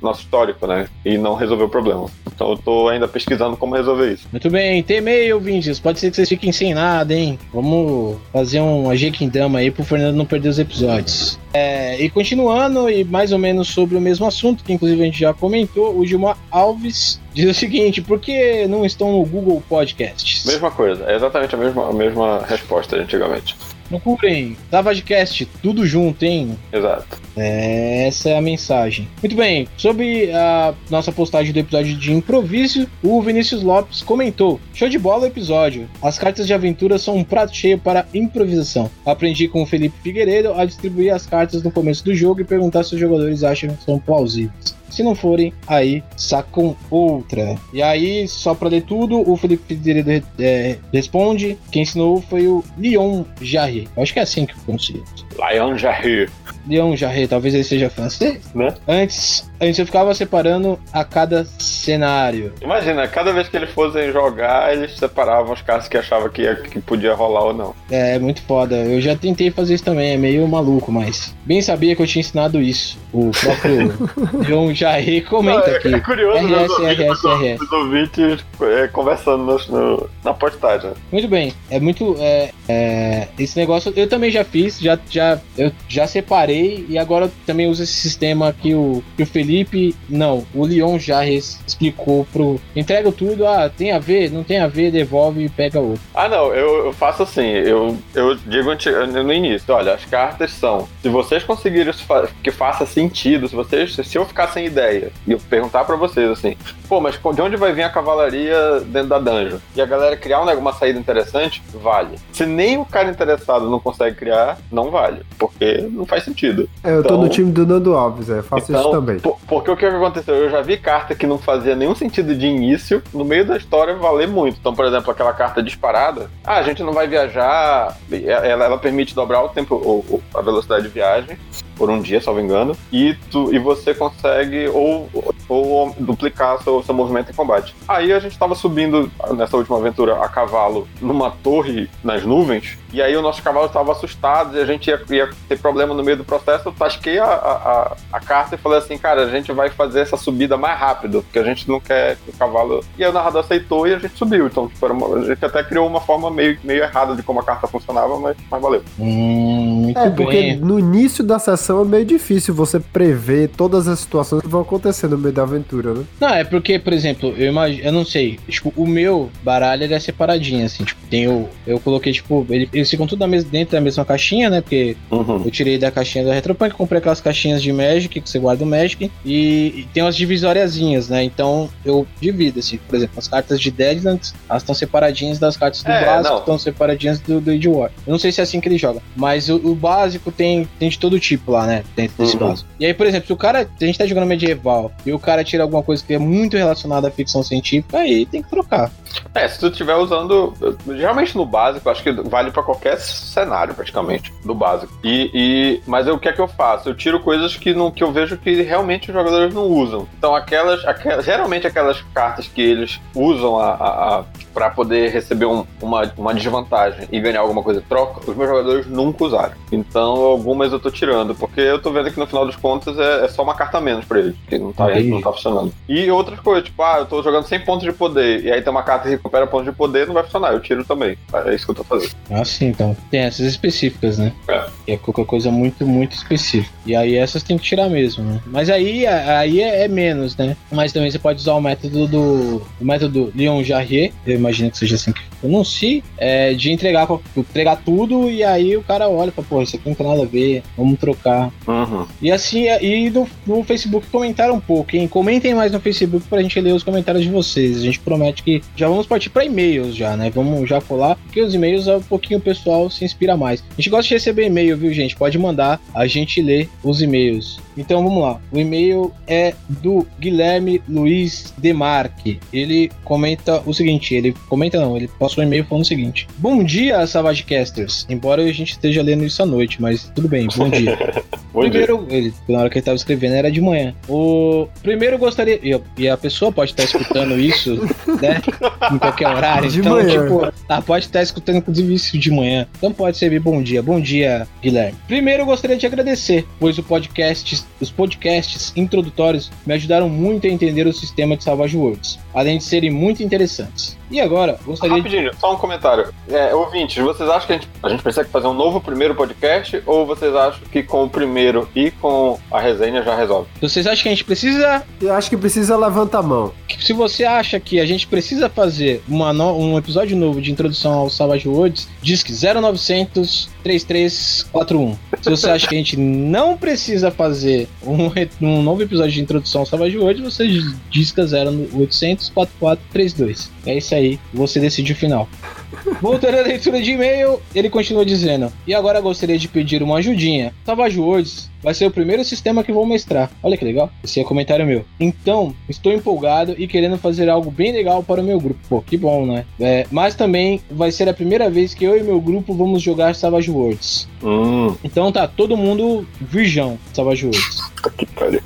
nosso histórico, né? E não resolver o problema. Então eu tô ainda pesquisando como resolver isso. Muito bem, tem e-mail, ouvintes. Pode ser que vocês fiquem sem nada, hein? Vamos fazer um Ajequindama aí pro Fernando não perder os episódios. É, e continuando, e mais ou menos sobre o mesmo assunto, que inclusive a gente já comentou, o Gilmar Alves diz o seguinte: por que não estão no Google Podcasts? Mesma coisa, é exatamente a mesma, a mesma resposta de antigamente. Procurem, Savagecast, tudo junto, hein? Exato. É, essa é a mensagem. Muito bem, sobre a nossa postagem do episódio de improviso, o Vinícius Lopes comentou: Show de bola o episódio. As cartas de aventura são um prato cheio para improvisação. Aprendi com o Felipe Figueiredo a distribuir as cartas no começo do jogo e perguntar se os jogadores acham que são plausíveis. Se não forem, aí sacam outra. E aí, só pra ler tudo, o Felipe Figueiredo é, responde: quem ensinou foi o Leon Jarre. Acho que é assim que pronuncia. Leon Jarre. Leon Jarre, talvez ele seja francês. Né? Antes, antes eu ficava separando a cada cenário. Imagina, cada vez que eles fossem jogar, eles separavam os caras que achavam que, ia, que podia rolar ou não. É, muito foda. Eu já tentei fazer isso também, é meio maluco, mas bem sabia que eu tinha ensinado isso. O próprio (laughs) Leon Jarre comenta Não, é- aqui. É curioso RS, RS, RS. os ouvintes é, conversando no, no- na postagem. Muito bem, é muito. É, é, esse negócio eu também já fiz, já, já, eu já separei e agora também uso esse sistema que o, que o Felipe, não, o Leon já explicou pro. Entrega tudo, ah, tem a ver, não tem a ver, devolve e pega outro. Ah, não, eu, eu faço assim, eu, eu digo no início, olha, as cartas são, se vocês conseguirem que faça sentido, se vocês, se eu ficar sem ideia e eu perguntar pra vocês assim, pô, mas de onde vai vir a cavalaria dentro da dungeon? E a galera criar um negócio, uma saída interessante, vale. Se nem o cara interessado não consegue criar, não vale, porque não faz sentido. É, eu tô Então- no time do Nando Alves, é, eu faço isso também. por- porque o que aconteceu? Eu já vi carta que não fazia nenhum sentido de início, no meio da história valer muito. Então, por exemplo, aquela carta disparada, ah, a gente não vai viajar, ela, ela permite dobrar o tempo, o- o- a velocidade de viagem por um dia, salvo engano, e, tu, e você consegue ou, ou duplicar seu, seu movimento em combate. Aí a gente tava subindo nessa última aventura a cavalo numa torre nas nuvens, e aí o nosso cavalo estava assustado e a gente ia, ia ter problema no meio do processo. Eu tasquei a, a, a- carta e falei assim, cara, a gente vai fazer essa subida mais rápido, porque a gente não quer que o cavalo. E aí o narrador aceitou e a gente subiu. Então, tipo, era uma- a gente até criou uma forma meio, meio errada de como a carta funcionava, mas, mas valeu. Hum, É, porque bem. no início da sessão é meio difícil você prever todas as situações que vão acontecer no meio da aventura, né? Não, é porque, por exemplo, eu imagino, eu não sei, tipo, o meu baralho ele é separadinho, assim, tipo, tem o. Eu coloquei, tipo, ele- eles ficam tudo mes- dentro da mesma caixinha, né? Porque Uhum. eu tirei da caixinha da Retropunk, comprei aquelas caixinhas de Magic, que você guarda o Magic, e, e tem umas divisóriazinhas, né? Então eu divido, assim, por exemplo, as cartas de Deadlands, elas estão separadinhas das cartas do É, básico, estão separadinhas do, do Age War. Eu não sei se é assim que ele joga, mas o, o básico tem, tem de todo tipo lá, né? Dentro desse Uhum. básico. E aí, por exemplo, se o cara, se a gente tá jogando medieval e o cara tira alguma coisa que é muito relacionada à ficção científica, aí tem que trocar. É, se tu estiver usando. Geralmente no básico, acho que vale pra qualquer cenário, praticamente, do básico. E, e- mas eu- o que é que eu faço? Eu tiro coisas que, não, que eu vejo que realmente os jogadores não usam. Então, aquelas. aquelas geralmente aquelas cartas que eles usam a, a, a, para poder receber um- uma, uma desvantagem e ganhar alguma coisa em troca, os meus jogadores nunca usaram. Então, algumas eu tô tirando, porque eu tô vendo que no final dos contos é, é só uma carta a menos pra eles, que não tá, Entendi. não tá funcionando. E outras coisas, tipo, ah, eu tô jogando 100 pontos de poder, e aí tem uma carta que recupera pontos de poder, não vai funcionar, eu tiro também. É isso que eu tô fazendo. Ah, sim, então. Tem essas específicas, né? É. Que é qualquer coisa muito, muito específica. E aí essas tem que tirar mesmo, né? Mas aí, aí é, é menos, né? Mas também você pode usar o método do. O método Leon Jarrier, imagino que seja assim que pronuncie, é, de entregar, entregar tudo e aí o cara olha e fala, pô, isso aqui não tem nada a ver, vamos trocar. Uhum. E assim, e no, no Facebook comentaram um pouco, hein? Comentem mais no Facebook pra gente ler os comentários de vocês. A gente promete que já vamos partir para e-mails já, né? Vamos já colar, porque os e-mails é um pouquinho o pessoal se inspira mais. A gente gosta de receber e-mail, viu, gente? Pode mandar, a gente lê os e-mails. Então vamos lá. O e-mail é do Guilherme Luiz Demarque. Ele comenta o seguinte: ele comenta não, ele passou um e-mail falando o seguinte: Bom dia, Savagecasters. Embora a gente esteja lendo isso à noite, mas tudo bem, bom dia. (laughs) Bom primeiro, ele, na hora que ele estava escrevendo era de manhã. O primeiro gostaria. E, e a pessoa pode estar escutando isso, (laughs) né? Em qualquer horário. De então, manhã. tipo, ela pode estar escutando, inclusive, isso de manhã. Então pode servir bom dia. Bom dia, Guilherme. Primeiro, eu gostaria de agradecer, pois o podcast, os podcasts introdutórios me ajudaram muito a entender o sistema de Savage Worlds, além de serem muito interessantes. E agora, gostaria de. Rapidinho, só um comentário. É, ouvintes, vocês acham que a gente, a gente precisa fazer um novo primeiro podcast? Ou vocês acham que com o primeiro e com a resenha já resolve? Vocês acham que a gente precisa Eu acho que precisa levantar a mão. se você acha que a gente precisa fazer uma no- um episódio novo de introdução ao Savage Worlds, diz que 0900 3341. Se você acha que a gente não precisa fazer um, um novo episódio de introdução ao Savage Worlds, você disca 0800 4432. É isso aí, você decide o final. Voltando à leitura de e-mail, ele continua dizendo: E agora gostaria de pedir uma ajudinha. Savage Worlds vai ser o primeiro sistema que vou mestrar. Olha que legal. Esse é comentário meu. Então, estou empolgado e querendo fazer algo bem legal para o meu grupo. Pô, que bom, né? É, mas também vai ser a primeira vez que eu e meu grupo vamos jogar Savage Worlds. Hum, Então tá todo mundo virgão Savage Worlds.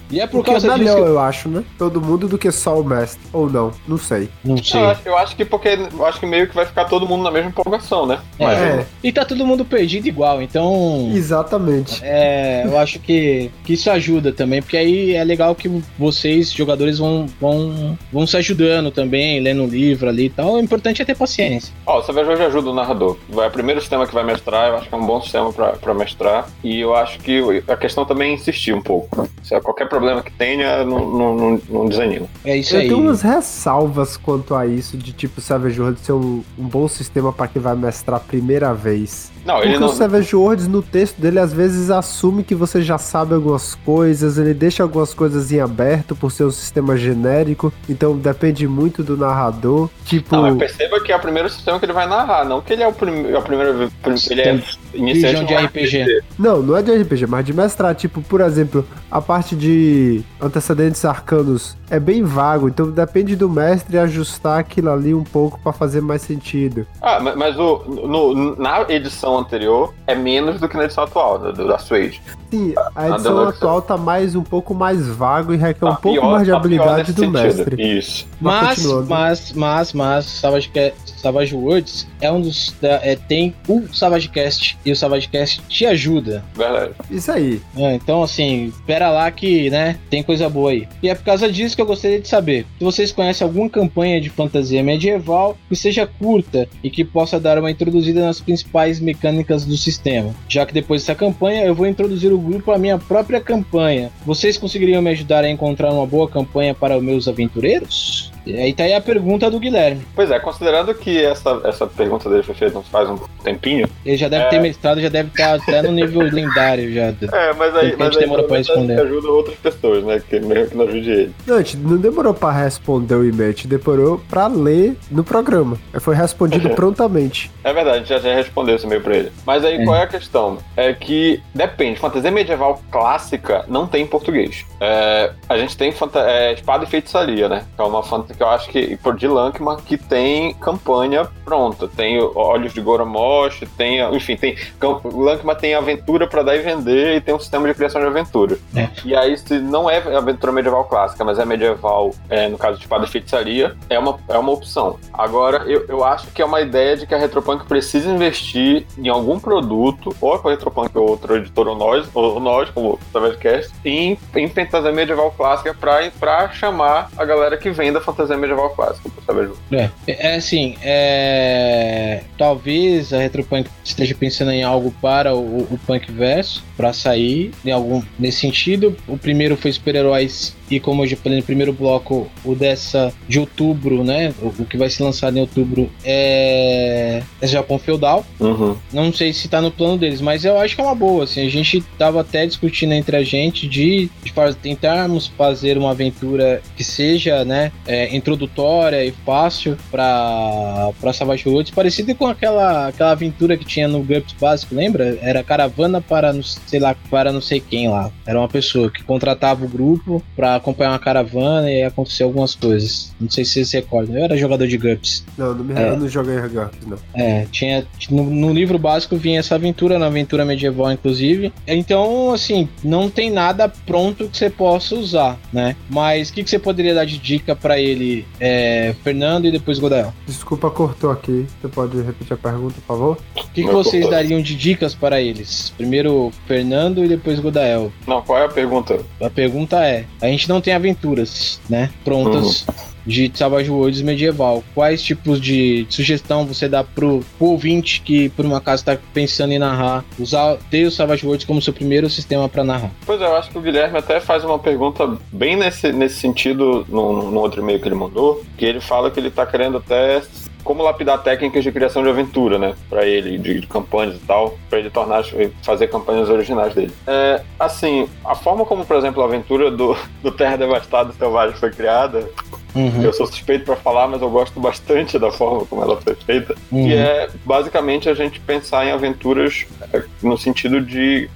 E é por O que é causa disso eu eu acho, né? Todo mundo do que só o mestre. Ou não, não sei. não sei. Eu acho, eu acho que porque eu acho que meio que vai ficar todo mundo na mesma empolgação, né? É. Mas, É, E tá todo mundo perdido igual, então. exatamente. É, eu acho que, que isso ajuda também, porque aí é legal que vocês, jogadores, vão, vão, vão se ajudando também, lendo um livro ali e tal. O importante é ter paciência. Ó, o Savage Worlds ajuda o narrador. Vai, é o primeiro sistema que vai mestrar, eu acho que é um bom sistema pra, pra mestrar. E eu acho que a questão também é insistir um pouco. Se qualquer problema que tenha, não, não, não, não desanima. É isso Eu aí. tenho umas ressalvas quanto a isso, de tipo Savage Worlds ser um, um bom sistema pra quem vai mestrar a primeira vez. Não, Porque ele não. o Savage Worlds, no texto dele, às vezes assume que você já sabe algumas coisas, ele deixa algumas coisas em aberto por ser um sistema genérico, então depende muito do narrador. Tipo, Não, mas perceba que é o primeiro sistema que ele vai narrar, não que ele é o prim... a primeira vez. Ele é iniciante de no RPG. Não, não é de RPG, mas de mestrar. Tipo, por exemplo, a parte de antecedentes arcanos é bem vago, então depende do mestre ajustar aquilo ali um pouco pra fazer mais sentido. Ah, ma- mas o, no- na edição anterior é menos do que na edição atual, da, da Suede. Sim, a A edição Deluxe. atual tá mais um pouco mais vago e requer um Tá pouco pior- mais de tá habilidade do sentido. mestre. Isso. Mas, continuando. mas, mas, mas, Savage, Savage Worlds é um dos. é, tem o Savage Cast e o Savage Cast te ajuda. Verdade. Isso aí. É, então, assim, espera lá que, né, tem coisa boa aí. E é por causa disso que eu gostaria de saber se vocês conhecem alguma campanha de fantasia medieval que seja curta e que possa dar uma introduzida nas principais mecânicas do sistema. Já que depois dessa campanha eu vou introduzir o grupo à minha própria campanha. Vocês conseguiriam me ajudar a encontrar uma boa campanha para os meus aventureiros? E aí tá aí a pergunta do Guilherme. Pois é, considerando que essa, essa pergunta dele foi feita faz um tempinho. Ele já deve É. ter mestrado, já deve estar até no nível (laughs) lendário já. É, mas aí, mas aí demora pra responder. ajuda outras pessoas, né? Que mesmo que não ajude ele. Não, a gente não demorou pra responder o e-mail, a gente demorou pra ler no programa. Foi respondido (laughs) prontamente. É verdade, a gente já, já respondeu esse e-mail pra ele. Mas aí É. qual é a questão? É que depende, fantasia medieval clássica não tem em português. É, a gente tem fanta- é, Espada e Feitiçaria, né? Que é uma fantasia que eu acho que, por de Lankman, que tem campanha pronta. Tem Olhos de Goromosh, tem, enfim, tem. Lankman tem aventura pra dar e vender e tem um sistema de criação de aventura. É. E aí, se não é aventura medieval clássica, mas é medieval, é, no caso de Espada e Feitiçaria, é uma, é uma opção. Agora, eu, eu acho que é uma ideia de que a Retropunk precisa investir em algum produto, ou a Retropunk ou outro editor ou nós, ou nós, como o Savagecast, em, em fantasia medieval clássica pra chamar a galera que vem da fantasia medieval clássica Savage Worlds. É, é assim, é, talvez a Retropunk esteja pensando em algo para o, o Punk Verso, para sair em algum nesse sentido. O primeiro foi super-heróis e como eu já falei no primeiro bloco, o dessa de outubro, né? O, o que vai ser lançado em outubro é, é Japão Feudal. Uhum. Não sei se tá no plano deles, mas eu acho que é uma boa. Assim, a gente tava até discutindo entre a gente de, de tentarmos fazer uma aventura que seja, né, é, introdutória e fácil para para Savage Worlds, parecida com aquela aquela aventura que tinha no GURPS básico, lembra? Era caravana para não sei lá, para não sei quem lá. Era uma pessoa que contratava o grupo para acompanhar uma caravana e acontecer algumas coisas. Não sei se vocês recordam. Eu era jogador de GURPS. Não, não, me, é. eu não joguei GURPS, não. É, tinha. No, no, livro básico vinha essa aventura, na aventura medieval, inclusive. Então, assim, não tem nada pronto que você possa usar, né? Mas o que, que você poderia dar de dica para ele, é, Fernando e depois Godael? Desculpa, cortou aqui. Você pode repetir a pergunta, por favor? O que, que vocês dariam de dicas para eles? Primeiro Fernando e depois Godael. Não, qual é a pergunta? A pergunta é: a gente não tem aventuras, né? Prontas. Uhum de Savage Worlds medieval. Quais tipos de sugestão você dá pro, pro ouvinte que por uma acaso está pensando em narrar, usar ter o Savage Worlds como seu primeiro sistema para narrar? Pois é, eu acho que o Guilherme até faz uma pergunta bem nesse, nesse sentido no, no outro e-mail que ele mandou, que ele fala que ele está querendo até como lapidar técnicas de criação de aventura, né? Para ele, de, de, campanhas e tal, para ele tornar, fazer campanhas originais dele. É, assim, a forma como, por exemplo, a aventura do, do Terra Devastada Selvagem foi criada, Uhum. Eu sou suspeito para falar, mas eu gosto bastante da forma como ela foi feita. Uhum. Que é basicamente a gente pensar em aventuras é, no sentido de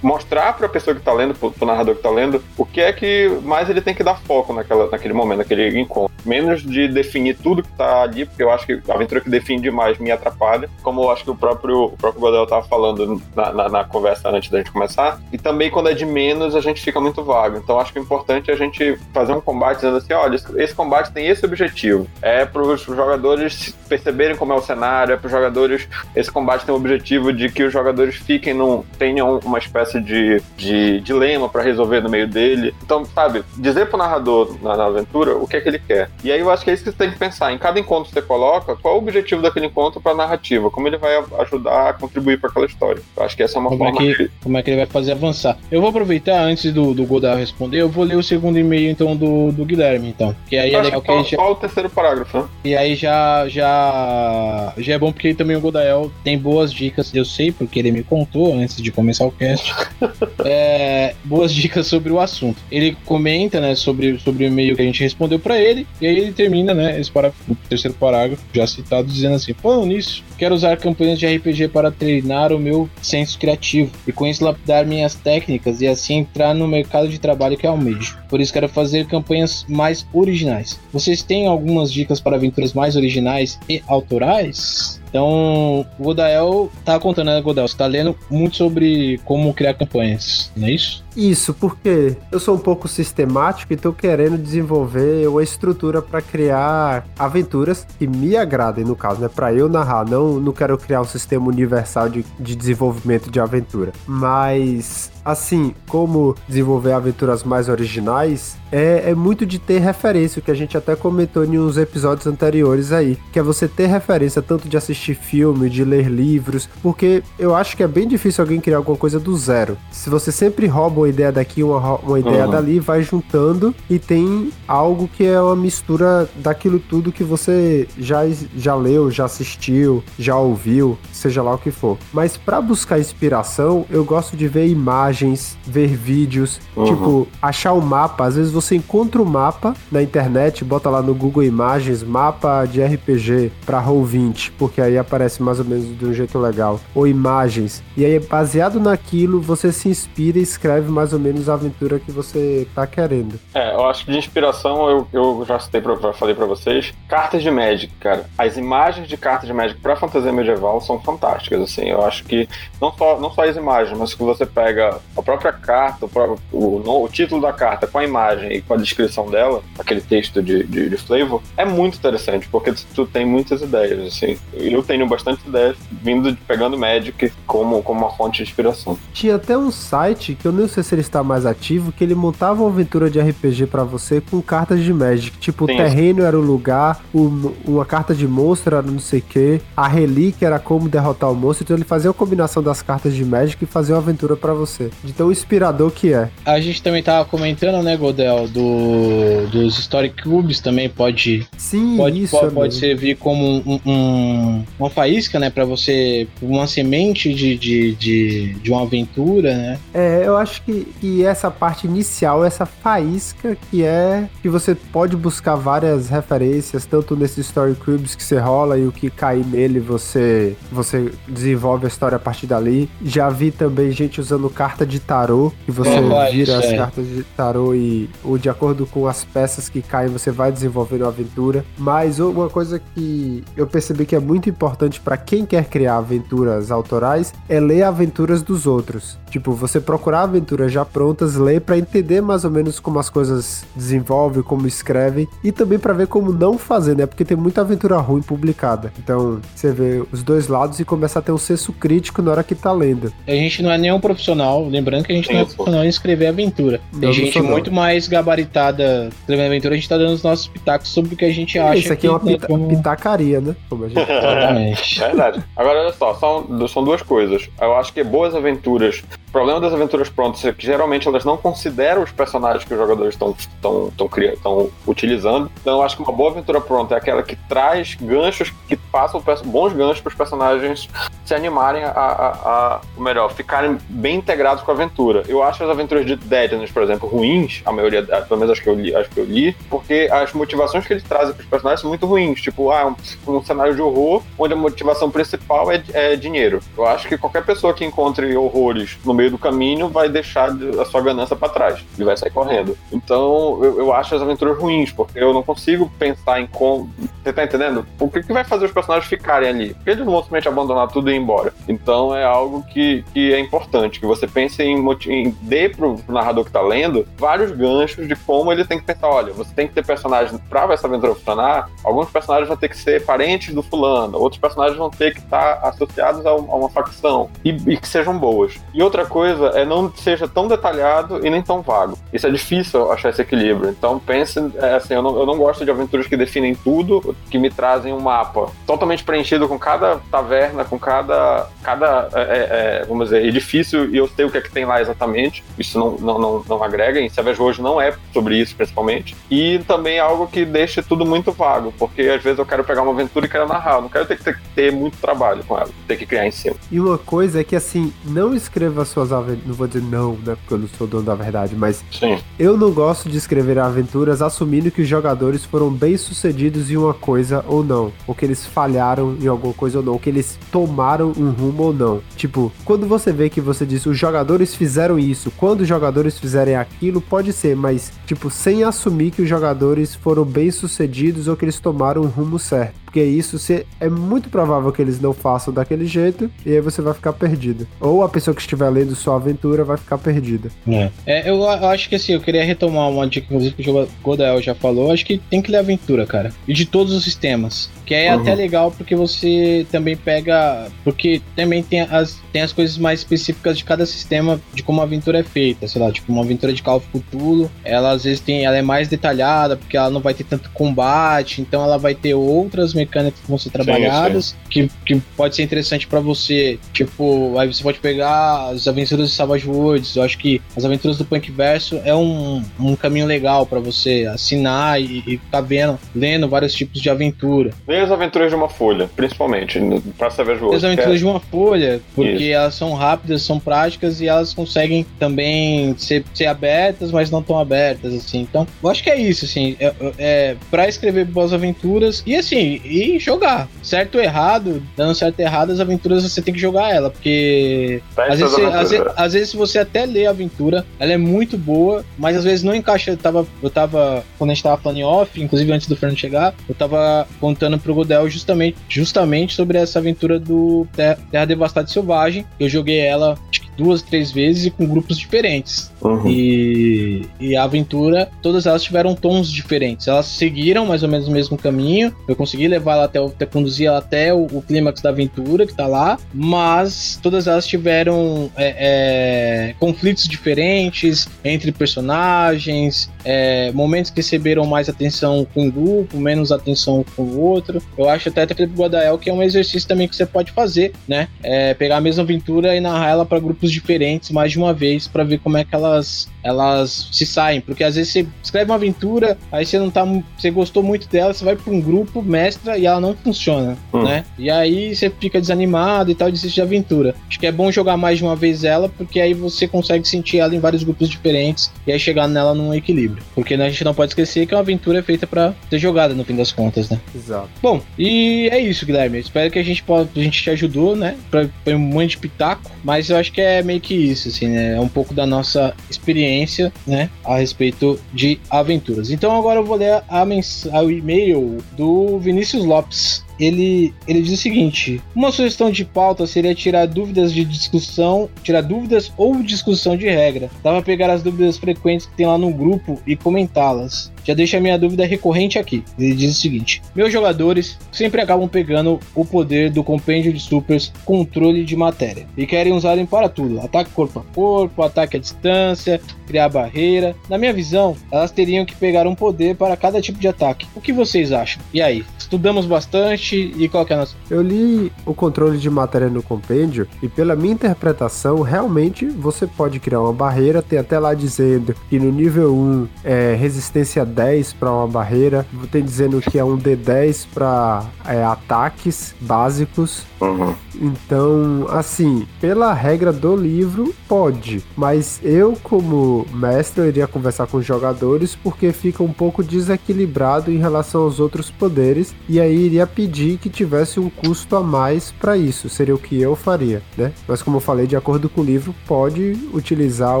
mostrar para a pessoa que está lendo, para o narrador que está lendo, o que é que mais ele tem que dar foco naquela, naquele momento, naquele encontro. Menos de definir tudo que está ali, porque eu acho que a aventura que define demais me atrapalha, como eu acho que o próprio, o próprio Godel estava falando na, na, na, conversa antes da gente começar. E também quando é de menos, a gente fica muito vago. Então acho que o importante é a gente fazer um combate dizendo assim: olha, esse combate tem esse objetivo. É para os jogadores perceberem como é o cenário, é para os jogadores. Esse combate tem o objetivo de que os jogadores fiquem num. tenham uma espécie de, de dilema para resolver no meio dele. Então, sabe, dizer pro narrador na, na, aventura o que é que ele quer. E aí eu acho que é isso que você tem que pensar. Em cada encontro que você coloca, qual é o objetivo daquele encontro para a narrativa? Como ele vai ajudar a contribuir para aquela história. Eu acho que essa é uma como forma é que. Como é que ele vai fazer avançar? Eu vou aproveitar, antes do, do Godard responder, eu vou ler o segundo e-mail então do, do Guilherme, então. Que aí é legal que a gente... Só o terceiro parágrafo, né? E aí já, já, já é bom porque também o Godael tem boas dicas, eu sei, porque ele me contou antes de começar o cast. (laughs) é, boas dicas sobre o assunto. Ele comenta, né, sobre, sobre o e-mail que a gente respondeu para ele, e aí ele termina, né, esse parágrafo, o terceiro parágrafo, já citado, dizendo assim: falando nisso, quero usar campanhas de RPG para treinar o meu senso criativo e com isso lapidar minhas técnicas e assim entrar no mercado de trabalho que almejo. Por isso quero fazer campanhas mais originais. Vocês têm algumas dicas para aventuras mais originais e autorais? Então, o Godael tá contando, né, Godael? Você tá lendo muito sobre como criar campanhas, não é isso? Isso, porque eu sou um pouco sistemático e tô querendo desenvolver uma estrutura para criar aventuras que me agradem, no caso, né? Para eu narrar. Não, não quero criar um sistema universal de, de desenvolvimento de aventura. Mas assim, como desenvolver aventuras mais originais, é, é, muito de ter referência, o que a gente até comentou em uns episódios anteriores aí, que é você ter referência tanto de assistir filme, de ler livros, porque eu acho que é bem difícil alguém criar alguma coisa do zero. Se você sempre rouba uma ideia daqui, uma, uma ideia uhum. dali, vai juntando e tem algo que é uma mistura daquilo tudo que você já, já leu, já assistiu, já ouviu, seja lá o que for. Mas para buscar inspiração, eu gosto de ver imagens ver vídeos, uhum. tipo, achar o um mapa. Às vezes você encontra o um mapa na internet, bota lá no Google Imagens, mapa de RPG para Roll20, porque aí aparece mais ou menos de um jeito legal. Ou imagens. E aí, baseado naquilo, você se inspira e escreve mais ou menos a aventura que você tá querendo. É, eu acho que de inspiração, eu, eu já citei, pra, já falei para vocês, cartas de Magic, cara. As imagens de cartas de Magic pra fantasia medieval são fantásticas, assim. Eu acho que não só, não só as imagens, mas que você pega a própria carta, o, próprio, o, o, título da carta com a imagem e com a descrição dela, aquele texto de, de, de flavor, é muito interessante, porque tu tem muitas ideias, assim. Eu tenho bastante ideias vindo de, pegando Magic como, como uma fonte de inspiração. Tinha até um site que eu nem sei se ele está mais ativo, que ele montava uma aventura de RPG para você com cartas de Magic. Tipo, Sim. o terreno era o lugar, o, uma carta de monstro era não sei o que, a relíquia era como derrotar o monstro. Então ele fazia a combinação das cartas de Magic e fazia uma aventura para você. De tão inspirador que é. A gente também tava comentando, né, Godel, do, dos Story Cubes também pode. Sim, pode, isso. Pode, pode servir como um, um, uma faísca, né, para você. Uma semente de, de, de, de uma aventura, né? É, eu acho que, que essa parte inicial, essa faísca que é que você pode buscar várias referências, tanto nesses story cubes que você rola e o que cair nele você você desenvolve a história a partir dali. Já vi também gente usando carta de tarô, que você é, vira as é. cartas de tarô e ou de acordo com as peças que caem, você vai desenvolvendo a aventura. Mas uma coisa que eu percebi que é muito importante para quem quer criar aventuras autorais é ler aventuras dos outros. Tipo, você procurar aventuras já prontas, ler para entender mais ou menos como as coisas desenvolvem, como escrevem e também para ver como não fazer, né? Porque tem muita aventura ruim publicada. Então, você vê os dois lados e começa a ter um senso crítico na hora que tá lendo. A gente não é nenhum profissional, lembrando que a gente Sim, não é profissional em escrever aventura. Tem não, gente não muito mais gabaritada escrevendo aventura, a gente tá dando os nossos pitacos sobre o que a gente acha. Isso aqui é uma pita como... pitacaria, né? Como a gente... (laughs) Exatamente. Verdade. Agora, olha só, são, são duas coisas. Eu acho que boas aventuras o problema das aventuras prontas é que geralmente elas não consideram os personagens que os jogadores estão utilizando. Então eu acho que uma boa aventura pronta é aquela que traz ganchos que passam bons ganchos para os personagens se animarem a, a, a, ou melhor, ficarem bem integrados com a aventura. Eu acho as aventuras de Deadness, por exemplo, ruins, a maioria, pelo menos acho que eu li, acho que eu li, porque as motivações que ele traz para os personagens são muito ruins. Tipo, ah, um, um cenário de horror onde a motivação principal é, é dinheiro. Eu acho que qualquer pessoa que encontre horrores no meio do caminho vai deixar a sua ganância para trás. Ele vai sair correndo. Então, eu, eu, acho as aventuras ruins, porque eu não consigo pensar em como. Você tá entendendo? O que, que vai fazer os personagens ficarem ali? Porque eles vão simplesmente abandonar tudo e ir embora. Então, é algo que, que é importante, que você pense em, em dê pro narrador que tá lendo vários ganchos de como ele tem que pensar: olha, você tem que ter personagens pra essa aventura funcionar. Alguns personagens vão ter que ser parentes do fulano, outros personagens vão ter que estar tá associados a, uma facção e, e que sejam boas. E outra coisa é não seja tão detalhado e nem tão vago. Isso é difícil achar esse equilíbrio. Então pense, é, assim, eu não, eu não gosto de aventuras que definem tudo, que me trazem um mapa totalmente preenchido com cada taverna, com cada, cada é, é, é vamos dizer, edifício e eu sei o que é que tem lá exatamente. Isso não, não, não, não agrega. Em Savage hoje não é sobre isso, principalmente. E também algo que deixe tudo muito vago, porque às vezes eu quero pegar uma aventura e quero narrar. Eu não quero ter que ter, ter muito trabalho com ela, ter que criar em cima. E uma coisa é que, assim, não escreva suas aventuras, não vou dizer não, né, porque eu não sou dono da verdade, mas Sim. eu não gosto de escrever aventuras assumindo que os jogadores foram bem sucedidos em uma coisa ou não, ou que eles falharam em alguma coisa ou não, ou que eles tomaram um rumo ou não. Tipo, quando você vê que você diz os jogadores fizeram isso, quando os jogadores fizerem aquilo, pode ser, mas tipo, sem assumir que os jogadores foram bem sucedidos ou que eles tomaram um rumo certo porque isso se, é muito provável que eles não façam daquele jeito e aí você vai ficar perdido. Ou a pessoa que estiver lendo sua aventura vai ficar perdida. É, é eu, eu, acho que assim, eu queria retomar uma dica inclusive que o Godael já falou, acho que tem que ler aventura, cara. E de todos os sistemas. Que é uhum. até legal porque você também pega. Porque também tem as, tem as coisas mais específicas de cada sistema, de como a aventura é feita. Sei lá, tipo, uma aventura de Call of Cthulhu, ela às vezes tem. Ela é mais detalhada, porque ela não vai ter tanto combate, então ela vai ter outras mecânicas que vão ser trabalhadas, sim, sim. Que, que pode ser interessante para você. Tipo, aí você pode pegar as aventuras de Savage Worlds. Eu acho que as aventuras do Punk Verso é um, um caminho legal para você assinar e, e ficar vendo, lendo vários tipos de aventura. Nem as aventuras de uma folha, principalmente, pra saber jogo. As aventuras é... de uma folha, porque Isso. elas são rápidas, são práticas e elas conseguem também ser, ser abertas, mas não tão abertas, assim. Então, eu acho que é isso, assim. É, é pra escrever boas aventuras e, assim, e jogar. Certo ou errado, dando certo ou errado, as aventuras você tem que jogar ela, porque às vezes, você, às, vezes, às vezes você até lê a aventura, ela é muito boa, mas às vezes não encaixa. Eu tava, eu tava quando a gente tava falando em off, inclusive antes do Fernando chegar, eu tava contando pro Godel justamente, justamente sobre essa aventura do Terra, Terra Devastada e Selvagem. Eu joguei ela, acho que duas, três vezes e com grupos diferentes. Uhum. E, e a aventura, todas elas tiveram tons diferentes. Elas seguiram mais ou menos o mesmo caminho. Eu consegui levar ela até, até conduzir ela até o, o clímax da aventura que tá lá, mas todas elas tiveram é, é, conflitos diferentes entre personagens, é, momentos que receberam mais atenção com um grupo, menos atenção com o outro. Eu acho até Felipe Guadael que é um exercício também que você pode fazer, né? É, pegar a mesma aventura e narrar ela para grupos diferentes mais de uma vez para ver como é que elas elas se saem, porque às vezes você escreve uma aventura, aí você não tá, você gostou muito dela, você vai para um grupo, mestra e ela não funciona, hum. né? E aí você fica desanimado e tal, desiste de aventura. Acho que é bom jogar mais de uma vez ela, porque aí você consegue sentir ela em vários grupos diferentes e aí chegar nela num equilíbrio. Porque a gente não pode esquecer que uma aventura é feita para ser jogada no fim das contas, né? Exato. Bom, e é isso, Guilherme. Espero que a gente possa, a gente te ajudou, né? Para um monte de pitaco, mas eu acho que é meio que isso, assim, né? É um pouco da nossa experiência, né? A respeito de aventuras. Então agora eu vou ler a mens o e-mail do Vinícius Lopes ele, ele diz o seguinte: uma sugestão de pauta seria tirar dúvidas de discussão, tirar dúvidas ou discussão de regra. Pra pegar as dúvidas frequentes que tem lá no grupo e comentá-las. Já deixa a minha dúvida recorrente aqui. Ele diz o seguinte: Meus jogadores sempre acabam pegando o poder do compêndio de supers controle de matéria e querem usarem para tudo: ataque corpo a corpo, ataque à distância, criar barreira. Na minha visão, elas teriam que pegar um poder para cada tipo de ataque. O que vocês acham? E aí? Estudamos bastante e qual que é a nossa? Eu li o controle de matéria no compêndio e pela minha interpretação, realmente você pode criar uma barreira, tem até lá dizendo que no nível 1 é resistência 10 para uma barreira, tem dizendo que é um D10 para é, ataques básicos. Uhum. Então, assim, pela regra do livro, pode. Mas eu, como mestre, eu iria conversar com os jogadores porque fica um pouco desequilibrado em relação aos outros poderes. E aí iria pedir que tivesse um custo a mais para isso. Seria o que eu faria, né? Mas como eu falei, de acordo com o livro, pode utilizar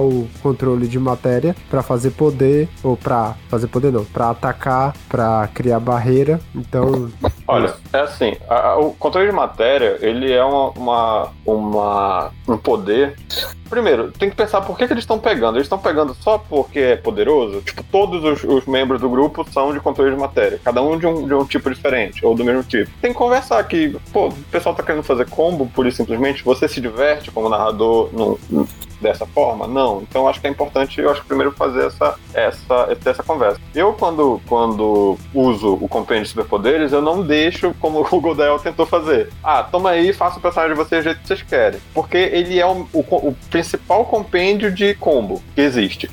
o controle de matéria para fazer poder, ou para fazer poder não, para atacar, para criar barreira. Então. Olha, é assim, a, a, o controle de matéria, ele é uma, uma, uma um poder Primeiro, tem que pensar por que, que eles estão pegando. Eles estão pegando só porque é poderoso? Tipo, todos os, os, membros do grupo são de controle de matéria. Cada um de um, de um tipo diferente, ou do mesmo tipo. Tem que conversar aqui. Pô, o pessoal tá querendo fazer combo, por isso simplesmente. Você se diverte como narrador no, dessa forma? Não. Então acho que é importante, eu acho que primeiro fazer essa, essa, essa conversa. Eu, quando, quando uso o compêndio de superpoderes, eu não deixo como (laughs) o Godel tentou fazer. Ah, toma aí, faça o personagem de vocês do jeito que vocês querem. Porque ele é o, o, o principal compêndio de combo que existe.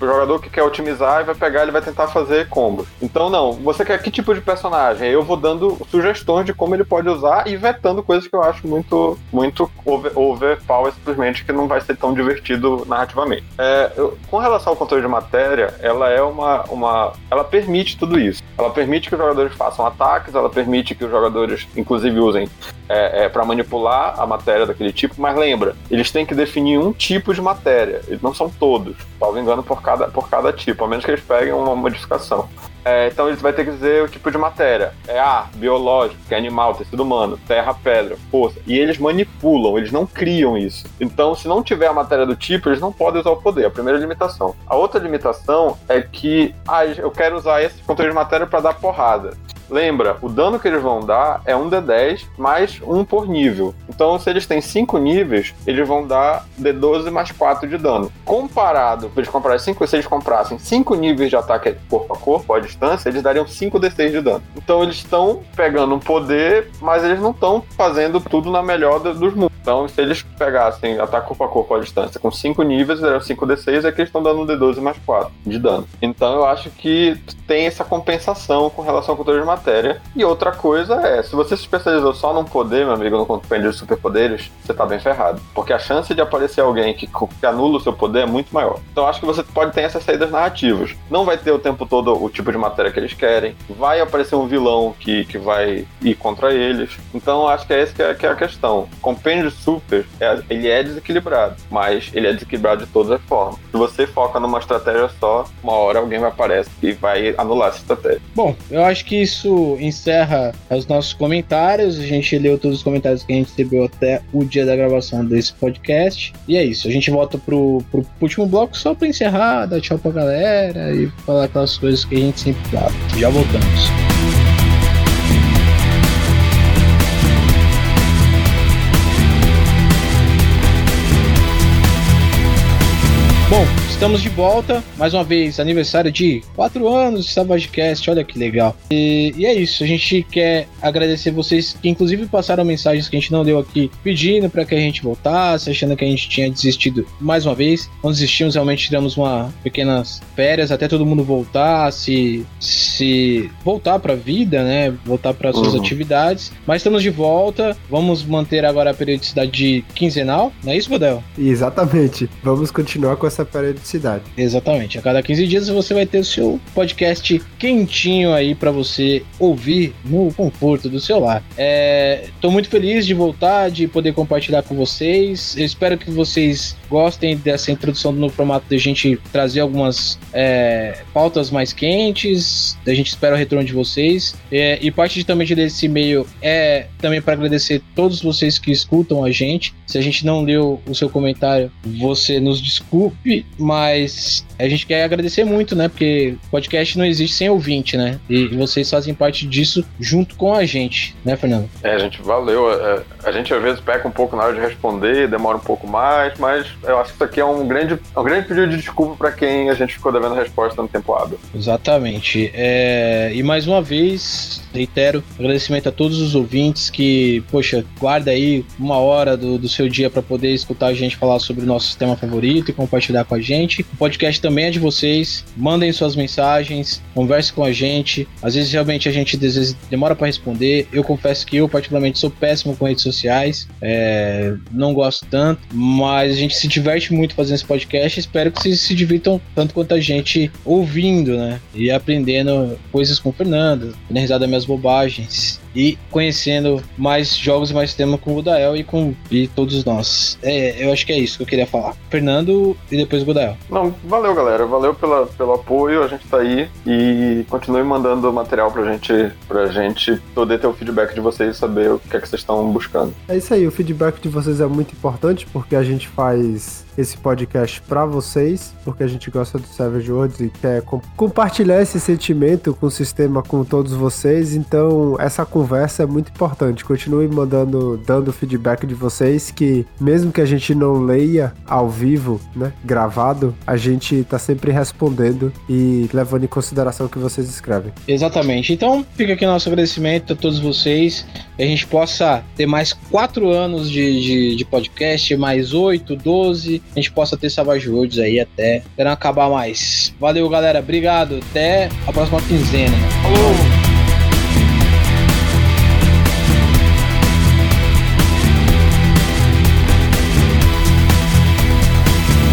O jogador que quer otimizar e vai pegar, ele vai tentar fazer combo. Então, não, você quer que tipo de personagem? Eu vou dando sugestões de como ele pode usar e vetando coisas que eu acho muito, muito over, overpower, simplesmente, que não vai ser tão divertido narrativamente. É, eu, com relação ao controle de matéria, ela é uma, uma. Ela permite tudo isso. Ela permite que os jogadores façam ataques, ela permite que os jogadores, inclusive, usem é, é, para manipular a matéria daquele tipo, mas lembra, eles têm que definir um tipo de matéria, eles não são todos, salvo engano, por cada, por cada tipo, a menos que eles peguem uma modificação. É, então eles vai ter que dizer o tipo de matéria. É ar, biológico, que é animal, tecido humano, terra, pedra, força. E eles manipulam, eles não criam isso. Então, se não tiver a matéria do tipo, eles não podem usar o poder. A primeira limitação. A outra limitação é que ah, eu quero usar esse controle de matéria para dar porrada. Lembra, o dano que eles vão dar é um D10 mais um por nível. Então, se eles têm 5 níveis, eles vão dar D12 mais 4 de dano. Comparado, eles comprarem 5, se eles comprassem 5 níveis de ataque corpo a corpo, à distância, eles dariam 5 D6 de dano. Então, eles estão pegando um poder, mas eles não estão fazendo tudo na melhor dos mundos. Então, se eles pegassem ataque corpo a corpo à distância com 5 níveis, dariam 5 D6, é que eles estão dando um D12 mais 4 de dano. Então, eu acho que tem essa compensação com relação ao controle de matéria. E outra coisa é, se você se especializou só num poder, meu amigo, no compêndio de superpoderes, você tá bem ferrado. Porque a chance de aparecer alguém que, que anula o seu poder é muito maior. Então acho que você pode ter essas saídas narrativas. Não vai ter o tempo todo o tipo de matéria que eles querem. Vai aparecer um vilão que, que vai ir contra eles. Então acho que é essa que é, que é a questão. Compêndio super, é, ele é desequilibrado, mas ele é desequilibrado de todas as formas. Se você foca numa estratégia só, uma hora alguém vai aparecer e vai anular essa estratégia. Bom, eu acho que isso encerra os nossos comentários. A gente leu todos os comentários que a gente recebeu até o dia da gravação desse podcast. E é isso. A gente volta pro, pro último bloco só para encerrar, dar tchau pra galera e falar aquelas coisas que a gente sempre fala. Já voltamos. Bom, Estamos de volta, mais uma vez, aniversário de 4 anos de SavageCast, olha que legal. E, e, é isso, a gente quer agradecer vocês que inclusive passaram mensagens que a gente não deu aqui, pedindo para que a gente voltasse, achando que a gente tinha desistido mais uma vez. Não desistimos, realmente tiramos uma pequenas férias até todo mundo voltar, se, se voltar para a vida, né? Voltar para suas uhum. atividades. Mas estamos de volta, vamos manter agora a periodicidade quinzenal, não é isso, Godel? Exatamente, vamos continuar com essa periodicidade cidade. Exatamente. A cada 15 dias você vai ter o seu podcast quentinho aí para você ouvir no conforto do seu lar. É, tô muito feliz de voltar, de poder compartilhar com vocês. Eu espero que vocês gostem dessa introdução no formato de a gente trazer algumas é, pautas mais quentes. A gente espera o retorno de vocês. É, e parte de, também desse e-mail é também para agradecer todos vocês que escutam a gente. Se a gente não leu o seu comentário, você nos desculpe, mas a gente quer agradecer muito, né? Porque podcast não existe sem ouvinte, né? E vocês fazem parte disso junto com a gente, né, Fernando? É, gente, valeu. É, a gente às vezes peca um pouco na hora de responder, demora um pouco mais, mas eu acho que isso aqui é um grande, um grande pedido de desculpa para quem a gente ficou devendo resposta no tempo hábil. Exatamente. É, e mais uma vez, reitero, agradecimento a todos os ouvintes que, poxa, guarda aí uma hora do, do seu dia para poder escutar a gente falar sobre o nosso sistema favorito e compartilhar com a gente. O podcast também é de vocês. Mandem suas mensagens, converse com a gente. Às vezes realmente a gente demora para responder. Eu confesso que eu particularmente sou péssimo com redes sociais, é, não gosto tanto, mas a gente se diverte muito fazendo esse podcast. Espero que vocês se divirtam tanto quanto a gente ouvindo, né? E aprendendo coisas com o Fernando, dando risada minhas bobagens e conhecendo mais jogos e mais temas com o Godael e com e todos nós. É, eu acho que é isso que eu queria falar. Fernando e depois o Godael. Não, valeu, galera. Valeu pela, pelo apoio. A gente tá aí e continue mandando material pra gente, pra gente poder ter o feedback de vocês e saber o que é que vocês estão buscando. É isso aí, o feedback de vocês é muito importante porque a gente faz esse podcast para vocês, porque a gente gosta do Savage Worlds e quer compartilhar esse sentimento com o sistema com todos vocês. Então, essa conversa é muito importante. Continue mandando, dando feedback de vocês, que mesmo que a gente não leia ao vivo, né, gravado, a gente tá sempre respondendo e levando em consideração o que vocês escrevem. Exatamente. Então, fica aqui nosso agradecimento a todos vocês. A gente possa ter mais quatro anos de, de, de podcast, mais oito, doze a gente possa ter Savage Worlds aí até não acabar mais. Valeu, galera. Obrigado. Até a próxima quinzena. Falou!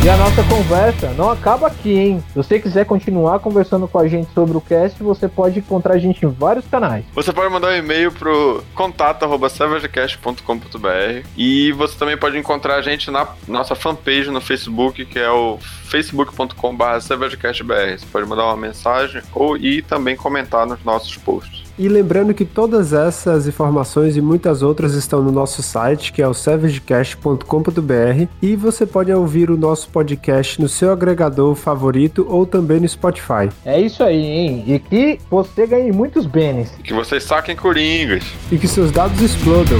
E a nossa conversa não acaba aqui, hein? Se você quiser continuar conversando com a gente sobre o cast, você pode encontrar a gente em vários canais. Você pode mandar um e-mail pro contato@savagecast.com.br e você também pode encontrar a gente na nossa fanpage no Facebook, que é o facebook.com/savagecastbr. Você pode mandar uma mensagem ou e também comentar nos nossos posts. E lembrando que todas essas informações e muitas outras estão no nosso site, que é o savagecast.com.br, e você pode ouvir o nosso podcast no seu agregador favorito ou também no Spotify. É isso aí, hein? E que você ganhe muitos bens. E que vocês saquem coringas. E que seus dados explodam.